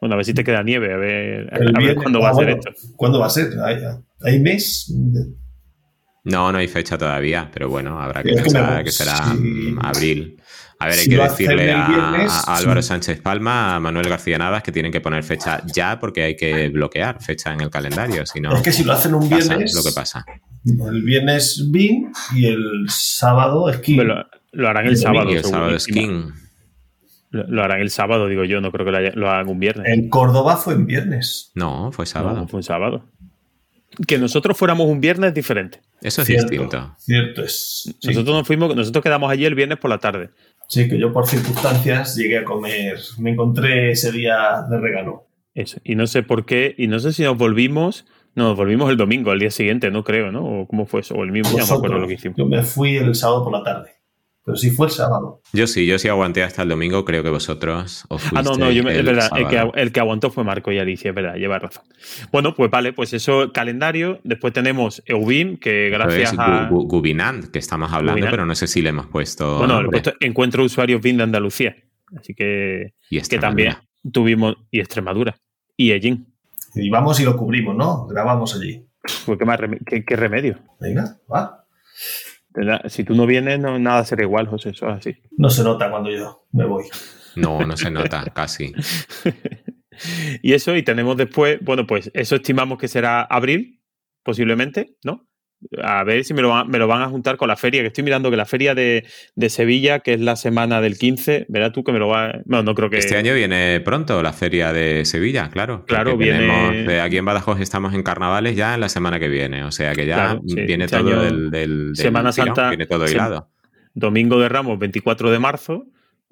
Bueno, a ver si te queda nieve, a ver, a ver viernes- cuándo va ah, a ser bueno, esto. ¿Cuándo va a ser? ¿Hay, hay mes? No, no hay fecha todavía, pero bueno, habrá que pensar que será sí. mm, abril. A ver, hay Si que decirle a, viernes, a Álvaro sí. Sánchez Palma, a Manuel García Navas que tienen que poner fecha ya porque hay que bloquear fecha en el calendario, si no es que si lo hacen un pasa viernes, lo que pasa. el viernes BIM y el sábado esquí. Hombre, Lo, lo harán el sábado. Y el sábado skin. Lo, lo harán el sábado, digo yo. No creo que lo, haya- lo hagan un viernes. En Córdoba fue en viernes. No, fue sábado. No, fue un sábado. Que nosotros fuéramos un viernes diferente. Eso es Cierto, distinto. Cierto es. sí. Nosotros nos fuimos, nosotros quedamos allí el viernes por la tarde. Sí, que yo por circunstancias llegué a comer, me encontré ese día de regalo. Eso. Y no sé por qué, y no sé si nos volvimos, no, nos volvimos el domingo, al día siguiente, no creo, ¿no? ¿O cómo fue eso? O el mismo, día, no me acuerdo lo que hicimos. Yo me fui el sábado por la tarde. Pero si fue el sábado. Yo sí, yo sí aguanté hasta el domingo, creo que vosotros os Ah, no, no, yo me- es verdad, el que, el que aguantó fue Marco y Alicia, es verdad, lleva razón. Bueno, pues vale, pues eso, calendario. Después tenemos Eubim, que gracias a. Gu- Gu- Gubinant, que estamos hablando, pero no sé si le hemos puesto. Bueno, le he puesto encuentro usuarios BIM de Andalucía. Así que, y que Extremadura. también tuvimos. Y Extremadura. Y Ellín. Y vamos y lo cubrimos, ¿no? Grabamos allí. Pues qué, más qué- qué remedio. Venga, va. Si tú no vienes, no, nada será igual, José. Eso es así. No se nota cuando yo me voy. No, no se nota, casi. y eso, y tenemos después, bueno, pues eso estimamos que será abril, posiblemente, ¿no? A ver si me lo, van, me lo van a juntar con la feria, que estoy mirando que la feria de, de Sevilla, que es la semana del 15, verás tú que me lo va... No, no creo que... Este año viene pronto la feria de Sevilla, claro. Claro, viene- de aquí en Badajoz estamos en carnavales ya en la semana que viene. O sea que ya Claro, sí, viene este todo del, del- del Semana tirón, Santa, Viene todo hilado. Domingo de Ramos, 24 de marzo,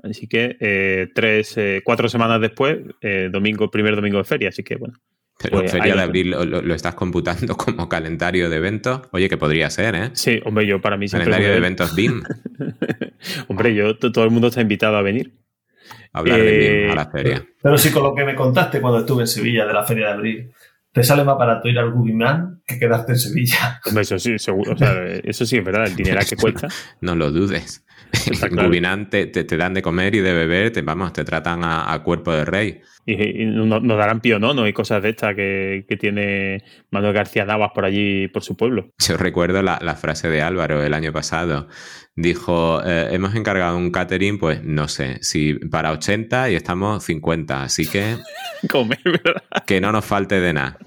así que eh, tres, eh, cuatro semanas después, eh, domingo, primer domingo de feria, así que bueno. Pero Pues lo de abril lo, lo- lo estás computando como calendario de eventos. Oye, que podría ser, ¿eh? Sí, hombre, yo para mí siempre... Calendario de eventos BIM. hombre, yo, to- todo el mundo está invitado a venir. Hablar de Eh, BIM a la feria. Pero sí, con lo que me contaste cuando estuve en Sevilla de la Feria de Abril, te sale más barato ir al Gubiman que quedarte en Sevilla. Hombre, eso sí, seguro. O sea, eso sí es verdad, el dinero que cuesta. No lo dudes. En claro. Te, te- te dan de comer y de beber, te, vamos, te tratan a, a cuerpo de rey. Y, y no- nos darán pionono y cosas de estas que, que tiene Manuel García Navas por allí, por su pueblo. Yo recuerdo la, la frase de Álvaro el año pasado. Dijo, eh, hemos encargado un catering, pues no sé, si para 80 y estamos 50, así que Comer, ¿verdad? que no nos falte de nada.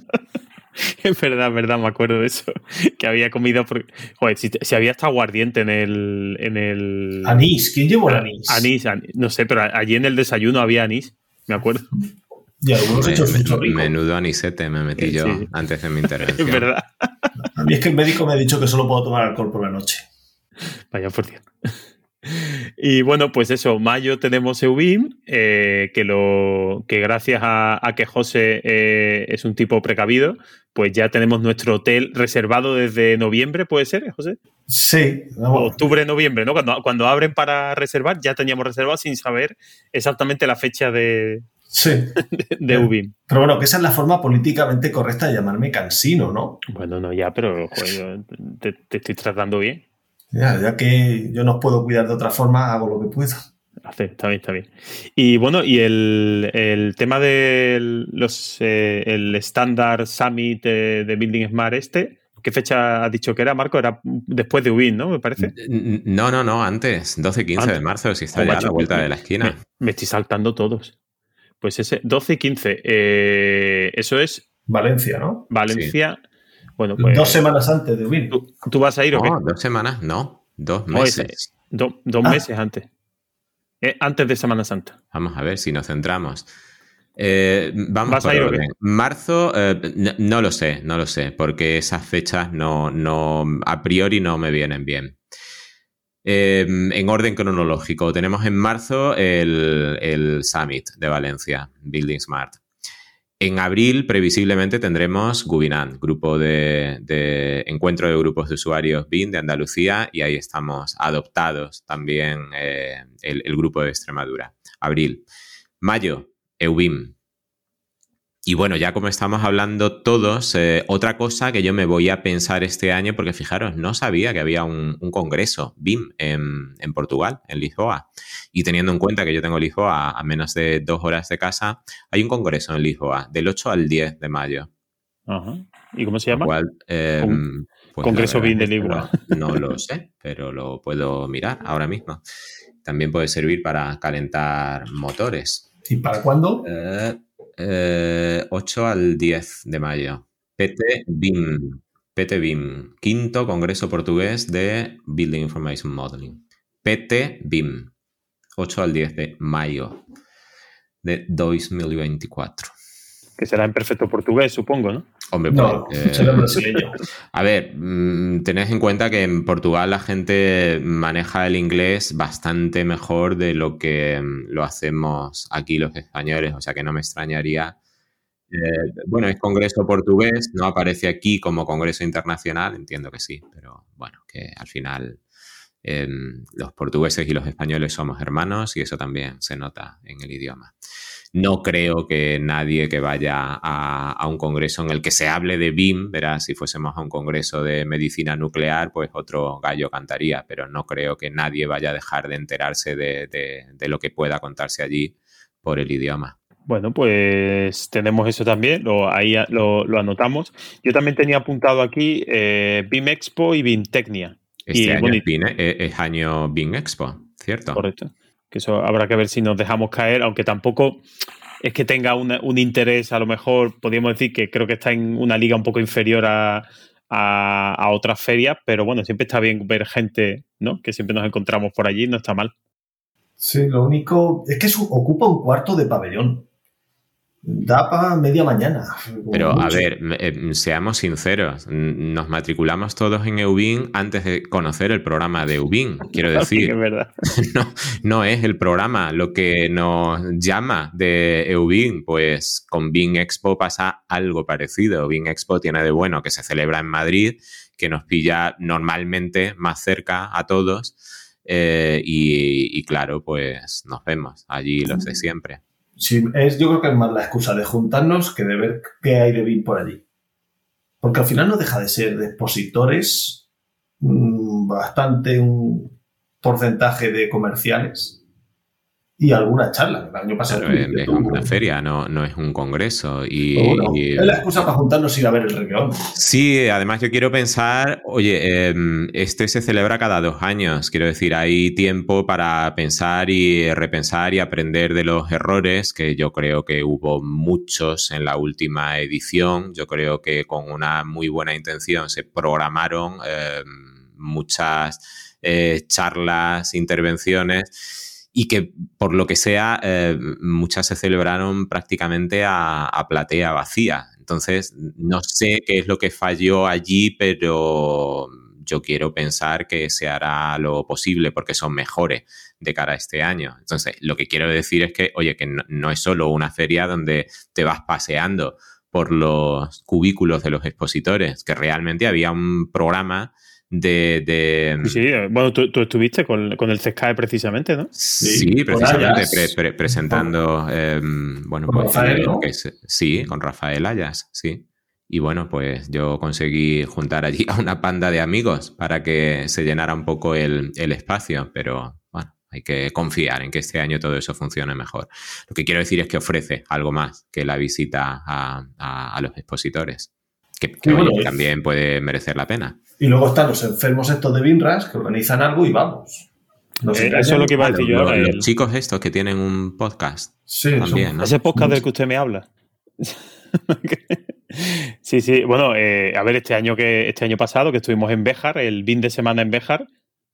Es verdad, es verdad, me acuerdo de eso. Que había comido. Por... Joder, si, si había hasta aguardiente en el. En el... Anís, ¿quién llevó el anís? Anís, anís. No sé, pero allí en el desayuno había anís, me acuerdo. Y algunos Me- hechos me- mucho rico. menudo anisete me metí Sí, yo sí. antes de mi Es intervención. verdad. A mí es que el médico me ha dicho que solo puedo tomar alcohol por la noche. Vaya por Dios. Y bueno, pues eso, mayo tenemos Eubim, eh, que, lo, que gracias a, a que José eh, es un tipo precavido, pues ya tenemos nuestro hotel reservado desde noviembre, ¿puede ser, José? Sí. Octubre, noviembre, ¿no? Cuando, cuando abren para reservar, ya teníamos reservado sin saber exactamente la fecha de, Sí. de, Eubim. Pero bueno, que esa es la forma políticamente correcta de llamarme cansino, ¿no? Bueno, no, ya, pero joder, yo te, te estoy tratando bien. Ya, ya que yo no os puedo cuidar de otra forma, hago lo que puedo. Hace, está bien, está bien. Y bueno, y el, el tema del los, eh, el Standard Summit eh, de Building Smart este, ¿qué fecha has dicho que era, Marco? Era después de UBIN, ¿no? Me parece. No, no, no, antes, 12 y 15 de marzo, si está Oh, ya a la vuelta me- de la esquina. Me, me estoy saltando todos. Pues ese 12 y 15, eh, eso es Valencia, ¿no? Valencia. Bueno, pues Dos semanas antes de Win. ¿tú, tú vas a ir o qué? No, dos semanas, no, dos No, meses. ese- Do- dos Ah. meses antes. Eh, antes de Semana Santa. Vamos a ver si nos centramos. Eh, vamos ¿Vas por a ir o qué? orden. Marzo, eh, no, no lo sé, no lo sé, porque esas fechas no, no, a priori no me vienen bien. Eh, en orden cronológico, tenemos en marzo el, el Summit de Valencia, Building Smart. En abril, previsiblemente, tendremos Gubinant, grupo de, de encuentro de grupos de usuarios BIN de Andalucía, y ahí estamos adoptados también eh, el, el grupo de Extremadura. Abril. Mayo, EUBIM. Y bueno, ya como estamos hablando todos, eh, otra cosa que yo me voy a pensar este año, porque fijaros, no sabía que había un, un congreso BIM en, en Portugal, en Lisboa. Y teniendo en cuenta que yo tengo Lisboa a menos de dos horas de casa, hay un congreso en Lisboa del 8 al 10 de mayo. Ajá. ¿Y cómo se llama? cual, eh, Con- pues Congreso BIM de Lisboa. No, no lo sé, pero lo puedo mirar ahora mismo. También puede servir para calentar motores. ¿Y para cuándo? Eh, eh, 8 al 10 de mayo. PT BIM. PT BIM. Quinto Congreso Portugués de Building Information Modeling. PT BIM. 8 al 10 de mayo de 2024. Que será en perfecto portugués, supongo, ¿no? Hombre, No, pues, eh, brasileño. A ver, mm, tened en cuenta que en Portugal la gente maneja el inglés bastante mejor de lo que mm, lo hacemos aquí los españoles, o sea que no me extrañaría. Eh, bueno, es Congreso portugués, no aparece aquí como Congreso internacional, entiendo que sí, pero bueno, que al final em, los portugueses y los españoles somos hermanos y eso también se nota en el idioma. No creo que nadie que vaya a, a un congreso en el que se hable de BIM, verás, si fuésemos a un congreso de medicina nuclear, pues otro gallo cantaría, pero no creo que nadie vaya a dejar de enterarse de, de- de lo que pueda contarse allí por el idioma. Bueno, pues tenemos eso también, lo, ahí lo, lo anotamos. Yo también tenía apuntado aquí eh, BIM Expo y BIM Tecnia. Este Y, año bueno, y- es, BIM, eh, es año BIM Expo, ¿cierto? Correcto. Que eso habrá que ver si nos dejamos caer, aunque tampoco es que tenga una- un interés, a lo mejor podríamos decir que creo que está en una liga un poco inferior a, a- otras ferias, pero bueno, siempre está bien ver gente, ¿no? Que siempre nos encontramos por allí, no está mal. Sí, lo único es que ocupa un cuarto de pabellón. Da para media mañana. Pero a ver, eh, seamos sinceros, nos matriculamos todos en EUBIN antes de conocer el programa de EUBIN, quiero decir. es verdad. no, no es el programa lo que nos llama de EUBIN, pues con BIN Expo pasa algo parecido. BIN Expo tiene de bueno que se celebra en Madrid, que nos pilla normalmente más cerca a todos. eh, y, y claro, pues nos vemos allí los de siempre. Sí, es, yo creo que es más la excusa de juntarnos que de ver qué hay de BIM por allí. Porque al final no deja de ser de expositores mm, bastante un porcentaje de comerciales y alguna charla. El año pasado Pero es, tú- una feria, no, no es un congreso. Y, Pero bueno, y- es la excusa para juntarnos y ir a ver el regueón. Sí, además yo quiero pensar, oye, este se celebra cada dos años, quiero decir, hay tiempo para pensar y repensar y aprender de los errores, que yo creo que hubo muchos en la última edición, yo creo que con una muy buena intención se programaron em, muchas eh, charlas, intervenciones y que por lo que sea eh, muchas se celebraron prácticamente a, platea vacía. Entonces, no sé qué es lo que falló allí, pero yo quiero pensar que se hará lo posible porque son mejores de cara a este año. Entonces, lo que quiero decir es que, oye, que no es solo una feria donde te vas paseando por los cubículos de los expositores, que realmente había un programa de... de- Sí, eh, bueno, tú, tú estuviste con, con el CESCAE precisamente, ¿no? Sí, precisamente Ayas. pre- pre- presentando, eh, bueno, Con pues, Rafael, ¿no? que es- sí, con Rafael Ayas, sí. Y bueno, pues yo conseguí juntar allí a una panda de amigos para que se llenara un poco el, el espacio, pero bueno, hay que confiar en que este año todo eso funcione mejor. Lo que quiero decir es que ofrece algo más que la visita a, a- a los expositores, que, que, Sí, bueno, oye, es- también puede merecer la pena. Y luego están los enfermos estos de Binras que organizan algo y vamos. Eh, eso es lo que iba a decir yo Los, el- chicos estos que tienen un podcast Sí, también, son- ¿no? Ese podcast del que usted me habla. sí, sí. Bueno, eh, a ver, este año que este año pasado que estuvimos en Béjar, el fin de semana en Béjar,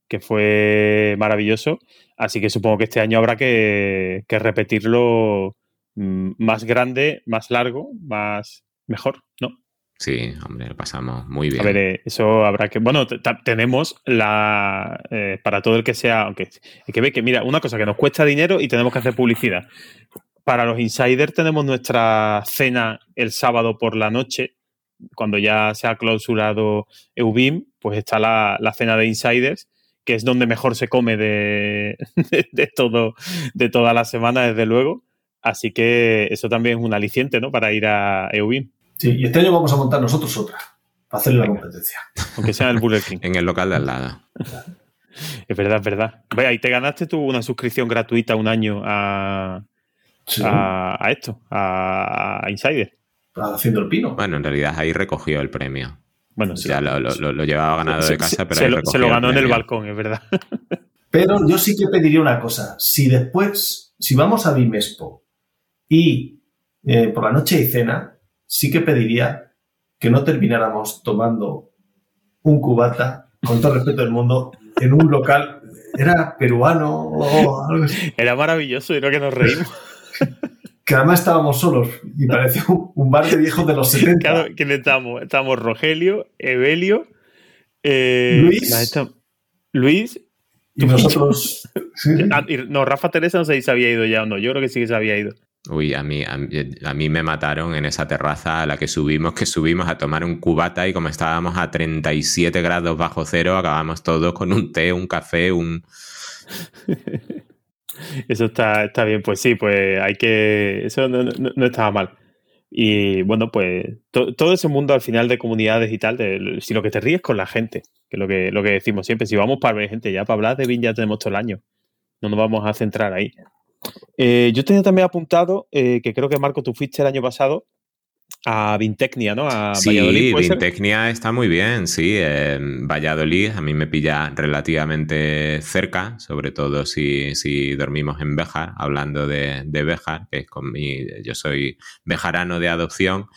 que fue maravilloso. Así que supongo que este año habrá que, que repetirlo mm, más grande, más largo, más mejor, ¿no? Sí, hombre, lo pasamos muy bien. A ver, eh, eso habrá que. Bueno, tenemos la. eh, para todo el que sea. Hay que ver que, mira, una cosa que nos cuesta dinero y tenemos que hacer publicidad. Para los insiders tenemos nuestra cena el sábado por la noche. Cuando ya se ha clausurado EUBIM, pues está la, la cena de insiders, que es donde mejor se come de, de, de todo, de toda la semana, desde luego. Así que eso también es un aliciente, ¿no? Para ir a EUBIM, Sí, y este año vamos a montar nosotros otra, para hacerle la competencia. aunque sea en el Burger King. En el local de al lado. Es verdad, es verdad. Vaya, y te ganaste tú una suscripción gratuita un año a, Sí, a, a esto, a, a Insider. haciendo el pino. Bueno, en realidad ahí recogió el premio. Bueno, sí. Ya lo, lo- lo- lo llevaba ganado Se- de casa, pero se, ahí lo, se lo ganó en el balcón, es verdad. Pero yo sí que pediría una cosa. Si después, si vamos a Bimespo y eh, por la noche hay cena, sí que pediría que no termináramos tomando un cubata, con todo el respeto del mundo, en un local. Era peruano o algo así. Era maravilloso y creo que nos reímos. que además estábamos solos y parecía un, bar de viejos de los 70. Claro, ¿quién estamos? Estamos Rogelio, Evelio, eh, Luis, Luis y nosotros. Ah, no, Rafa Teresa no sé si se había ido ya o no. Yo creo que sí que se había ido. Uy, a mí, a, mí me mataron en esa terraza a la que subimos, que subimos a tomar un cubata y como estábamos a 37 grados bajo cero, acabamos todos con un té, un café, un... Eso está, está bien, pues sí, pues hay que... Eso no, estaba mal. Y bueno, pues todo ese mundo al final de comunidades y tal, si lo que te ríes con la gente, que es lo que, lo que decimos siempre, si vamos para ver gente, ya para hablar de BIN ya tenemos todo el año. No nos vamos a centrar ahí. Eh, yo tenía también apuntado, eh, que creo que Marco, tú fuiste el año pasado a Vintecnia, ¿no? A sí, Valladolid, Vintecnia está muy bien, sí. Valladolid a mí me pilla relativamente cerca, sobre todo si, dormimos en Béjar, hablando de, de Béjar, que es con mi, yo soy bejarano de adopción.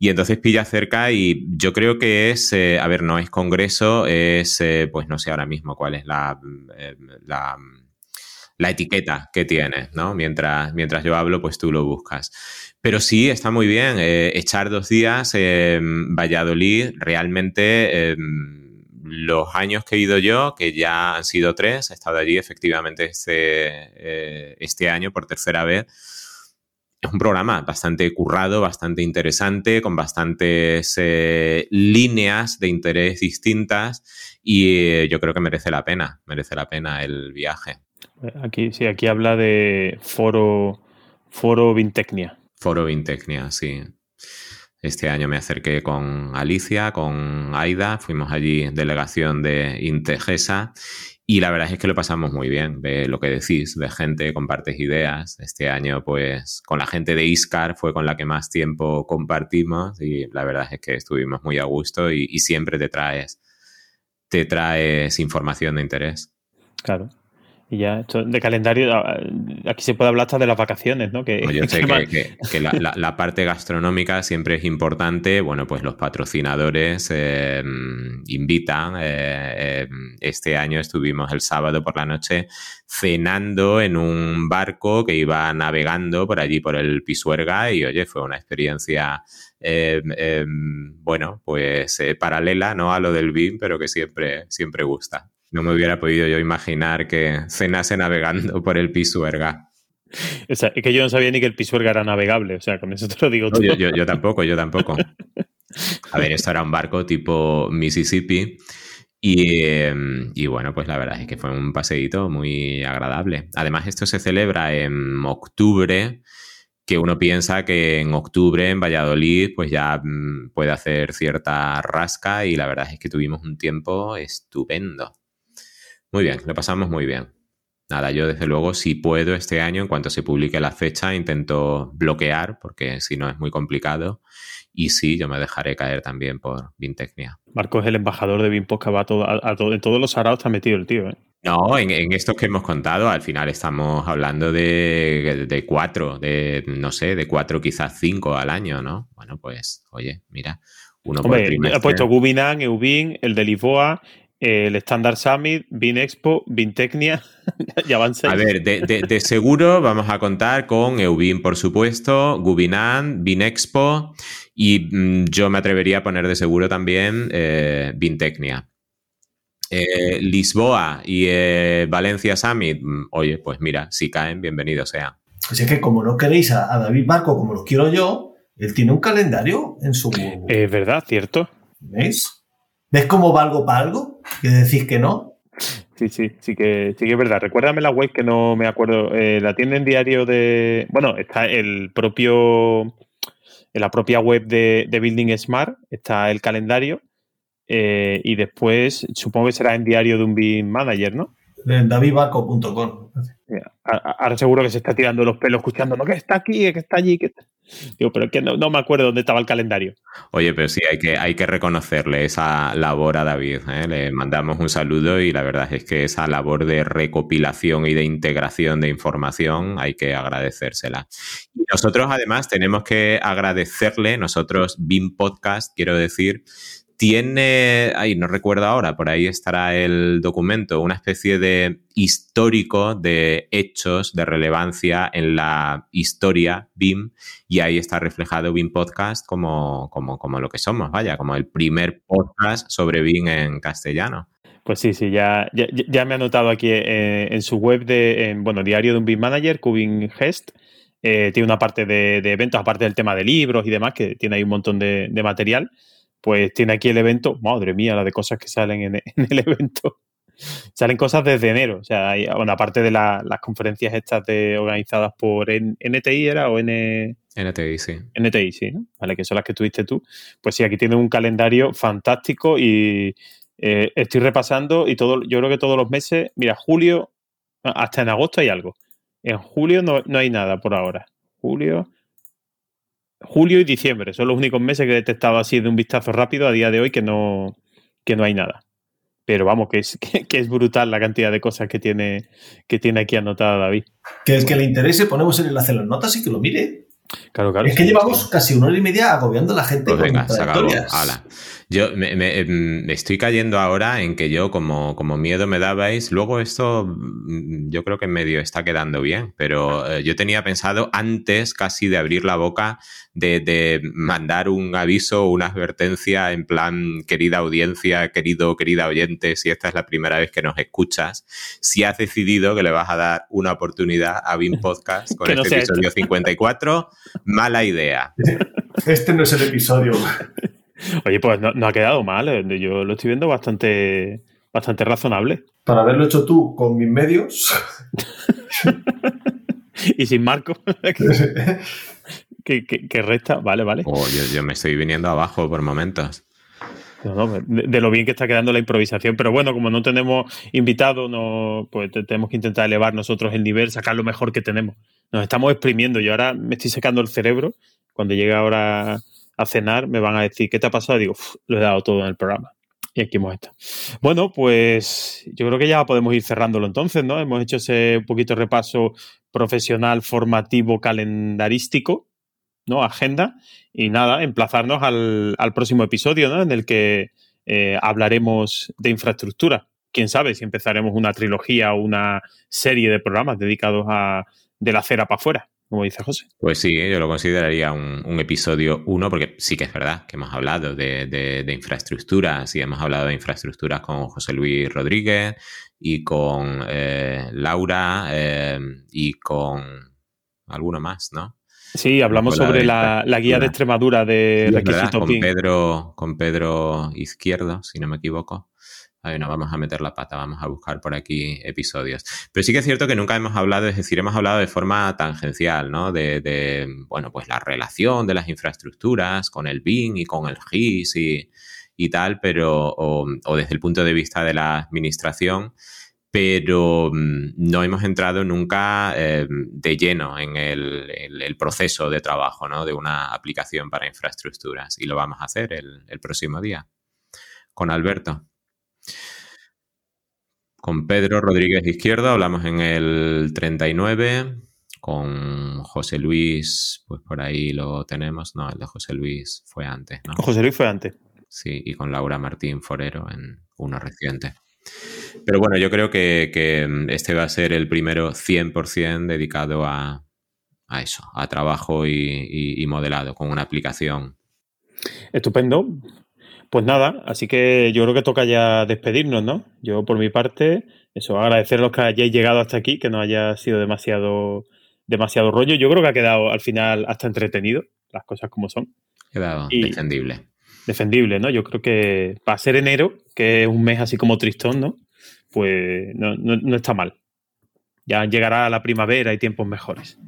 Y entonces pilla cerca y yo creo que es, eh, a ver, no es congreso, es, pues no sé ahora mismo cuál es la, la la etiqueta que tienes, ¿no? Mientras, mientras yo hablo, pues tú lo buscas. Pero sí, está muy bien. Eh, echar dos días en Valladolid, realmente em, los años que he ido yo, que ya han sido tres, he estado allí efectivamente este, eh, este año por tercera vez. Es un programa bastante currado, bastante interesante, con bastantes eh, líneas de interés distintas y yo creo que merece la pena, merece la pena el viaje. Aquí, sí, aquí habla de foro, foro Vintecnia. Foro Vintecnia, sí. Este año me acerqué con Alicia, con Aida, fuimos allí delegación de Integesa y la verdad es que lo pasamos muy bien, de lo que decís, de gente, compartes ideas. Este año, pues, con la gente de ISCAR fue con la que más tiempo compartimos y la verdad es que estuvimos muy a gusto y, y siempre te traes, te traes información de interés. Claro. Y ya, esto de calendario, ah, aquí se puede hablar hasta de las vacaciones, ¿no? Que, Yo sé que, la, parte gastronómica siempre es importante. Bueno, pues los patrocinadores eh, invitan. Eh, eh, este año estuvimos el sábado por la noche cenando en un barco que iba navegando por allí, por el Pisuerga, y oye, fue una experiencia bueno, pues paralela ¿no? a lo del BIM, pero que siempre, siempre gusta. No me hubiera podido yo imaginar que cenase navegando por el Pisuerga. O sea, es que yo no sabía ni que el Pisuerga era navegable, o sea, con eso te lo digo todo. yo, tampoco, yo tampoco. A ver, esto era un barco tipo Mississippi y, y, bueno, pues la verdad es que fue un paseíto muy agradable. Además, esto se celebra en octubre, que uno piensa que en octubre en Valladolid pues ya mm, puede hacer cierta rasca y la verdad es que tuvimos un tiempo estupendo. Muy bien, lo pasamos muy bien. Nada, yo desde luego, si puedo este año, en cuanto se publique la fecha, intento bloquear, porque si no es muy complicado. Y sí, yo me dejaré caer también por Vintecnia. Marco es el embajador de Vinposca, va a todo, a, en todos los araos está metido el tío. ¿eh? No, en, en, estos que hemos contado, al final estamos hablando de, de, cuatro, de no sé, de cuatro, quizás cinco al año, ¿no? Bueno, pues, oye, mira, uno Hombre, por Ha puesto Gubinan, Eubin, el de Lisboa, el Standard Summit, Expo, Vintecnia, ya van A ver, de, seguro vamos a contar con Eubin, por supuesto, Gubinan, Expo y mm, yo me atrevería a poner de seguro también eh, Vintecnia. Eh, Lisboa y eh, Valencia Summit, mm, oye, pues mira, si caen, bienvenido sea. Así que como no queréis a, a David Marco como lo quiero yo, él tiene un calendario en su... Es verdad, cierto. ¿Veis? ¿Ves cómo valgo para algo? ¿Que decís que no? Sí, sí, sí que, sí que es verdad. Recuérdame la web que no me acuerdo. Eh, la tienda en diario de. Bueno, está el propio. En la propia web de, Building Smart está el calendario. Eh, y después supongo que será en diario de un BIM manager, ¿no? En davidbaco.com. Ahora seguro que se está tirando los pelos escuchando, no, que está aquí, que está allí, que Digo, pero es que no, me acuerdo dónde estaba el calendario. Oye, pero sí, hay que, hay que reconocerle esa labor a David. ¿eh? Le mandamos un saludo y la verdad es que esa labor de recopilación y de integración de información hay que agradecérsela. Y nosotros además tenemos que agradecerle, nosotros BIM Podcast, quiero decir, tiene, ahí no recuerdo ahora, por ahí estará el documento, una especie de histórico de hechos de relevancia en la historia BIM y ahí está reflejado BIM Podcast como, como, como lo que somos, vaya, como el primer podcast sobre BIM en castellano. Pues sí, sí, ya, ya, me ha notado aquí eh, en su web de, bueno, diario de un BIM Manager, Cubing Gest, eh, tiene una parte de, eventos, aparte del tema de libros y demás, que tiene ahí un montón de material pues tiene aquí el evento, madre mía, la de cosas que salen en, el evento. Salen cosas desde enero, o sea, hay, bueno, aparte de las conferencias estas de, organizadas por NTI, ¿era? O N... NTI, sí. NTI, sí, ¿no? Vale, que son las que tuviste tú. Pues sí, aquí tiene un calendario fantástico y eh, estoy repasando y todo, yo creo que todos los meses, mira, julio, hasta en agosto hay algo. En julio no, no hay nada por ahora. Julio, julio y diciembre son los únicos meses que he detectado así de un vistazo rápido a día de hoy que no, que no hay nada. Pero vamos, que es, que, es brutal la cantidad de cosas que tiene, que tiene aquí anotada David. Que el que le interese, ponemos el enlace en las notas y que lo mire. Claro, claro. Es que llevamos casi una hora y media agobiando a la gente pues venga, se acabó. Yo me, em, estoy cayendo ahora en que yo, como, como miedo me dabais, luego esto mm, yo creo que en medio está quedando bien, pero eh, yo tenía pensado antes casi de abrir la boca de, mandar un aviso o una advertencia en plan, querida audiencia, querido, querida oyente, si esta es la primera vez que nos escuchas, si has decidido que le vas a dar una oportunidad a BIM Podcast con este episodio 54, mala idea. Este no es el episodio. Oye, pues no, ha quedado mal. ¿eh? Yo lo estoy viendo bastante, bastante razonable. Para haberlo hecho tú con mis medios. y sin Marco. que, resta. Vale, vale. Oh, yo, me estoy viniendo abajo por momentos. de, lo bien que está quedando la improvisación, pero bueno, como no tenemos invitado, no, pues tenemos que intentar elevar nosotros el nivel, sacar lo mejor que tenemos. Nos estamos exprimiendo. Yo ahora me estoy secando el cerebro. Cuando llegue ahora a cenar, me van a decir, ¿qué te ha pasado? Digo, lo he dado todo en el programa. Y aquí hemos estado. Bueno, pues yo creo que ya podemos ir cerrándolo entonces, ¿no? Hemos hecho ese poquito repaso profesional, formativo, calendarístico, ¿no? Agenda. Y nada, emplazarnos al, próximo episodio, ¿no? En el que eh, hablaremos de infraestructura. Quién sabe si empezaremos una trilogía o una serie de programas dedicados a de la acera para afuera como dice José. Pues sí, yo lo consideraría un, episodio uno, porque sí que es verdad que hemos hablado de, infraestructuras y hemos hablado de infraestructuras con José Luis Rodríguez y con eh, Laura eh, y con alguno más, ¿no? Sí, hablamos sobre la, guía de Extremadura de requisitos con Pedro, con Pedro Izquierdo, si no me equivoco no vamos a meter la pata, vamos a buscar por aquí episodios. Pero sí que es cierto que nunca hemos hablado, es decir, hemos hablado de forma tangencial, ¿no? De, bueno, pues la relación de las infraestructuras con el BIM y con el GIS y, tal, pero, o, desde el punto de vista de la administración, pero mm, no hemos entrado nunca eh, de lleno en el, proceso de trabajo ¿no? de una aplicación para infraestructuras y lo vamos a hacer el próximo día con Alberto. Con Pedro Rodríguez Izquierdo hablamos en el 39. Con José Luis, pues por ahí lo tenemos. No, el de José Luis fue antes, ¿no? José Luis fue antes. Sí, y con Laura Martín Forero en uno reciente. Pero bueno, yo creo que, este va a ser el primero 100% dedicado a, eso, a trabajo y modelado con una aplicación. Estupendo. Pues nada, así que yo creo que toca ya despedirnos, ¿no? Yo por mi parte, eso, agradeceros que hayáis llegado hasta aquí, que no haya sido demasiado, demasiado rollo. Yo creo que ha quedado al final hasta entretenido, las cosas como son. Quedado defendible. Defendible, ¿no? Yo creo que para ser enero, que es un mes así como tristón, ¿no? Pues no, no está mal. Ya llegará la primavera y tiempos mejores.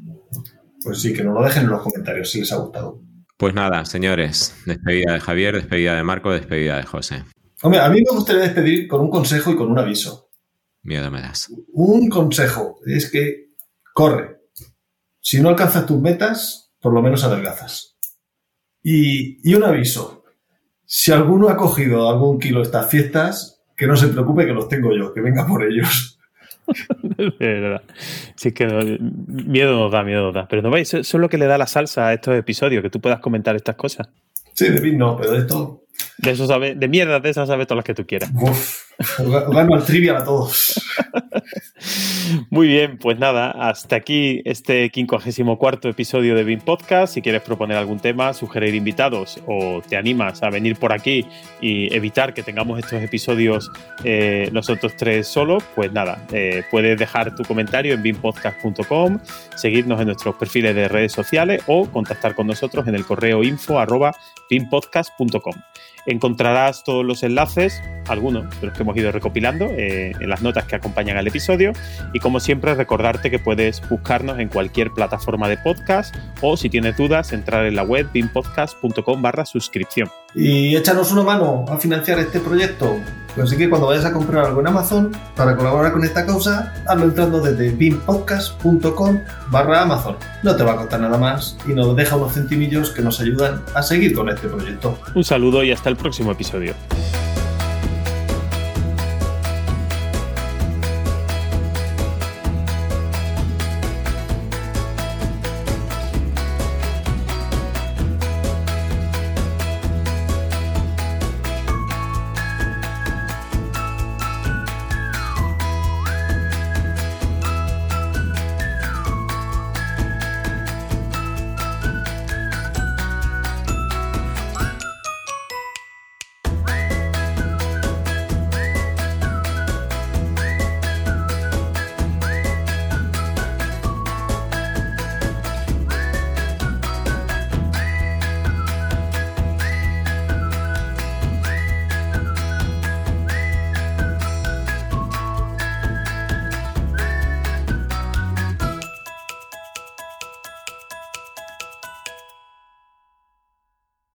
Pues sí, que nos lo dejen en los comentarios si les ha gustado. Pues nada, señores, despedida de Javier, despedida de Marco, despedida de José. Hombre, a mí me gustaría despedir con un consejo y con un aviso. Miedo me das. Un consejo es que corre. Si no alcanzas tus metas, por lo menos adelgazas. Y, y un aviso. Si alguno ha cogido algún kilo estas fiestas, que no se preocupe que los tengo yo, que venga por ellos. verdad. Sí, que miedo nos da, miedo nos da. Pero no veis, eso es lo que le da la salsa a estos episodios, que tú puedas comentar estas cosas. Sí, de no, pero esto De eso sabe, de mierda de esas sabes todas las que tú quieras. Uf, gano al trivial a todos. Muy bien, pues nada, hasta aquí este 54 episodio de BIM Podcast. Si quieres proponer algún tema, sugerir invitados o te animas a venir por aquí y evitar que tengamos estos episodios eh, nosotros tres solos, pues nada, eh, puedes dejar tu comentario en bimpodcast.com, seguirnos en nuestros perfiles de redes sociales o contactar con nosotros en el correo info arroba bimpodcast.com. Encontrarás todos los enlaces, algunos de los que hemos ido recopilando, eh, en las notas que acompañan al episodio. Y como siempre, recordarte que puedes buscarnos en cualquier plataforma de podcast o si tienes dudas, entrar en la web bimpodcast.com barra suscripción. Y échanos una mano a financiar este proyecto. Así que cuando vayas a comprar algo en Amazon para colaborar con esta causa, hazlo entrando desde bimpodcast.com barra Amazon. No te va a costar nada más y nos deja unos centimillos que nos ayudan a seguir con este proyecto. Un saludo y hasta el próximo episodio.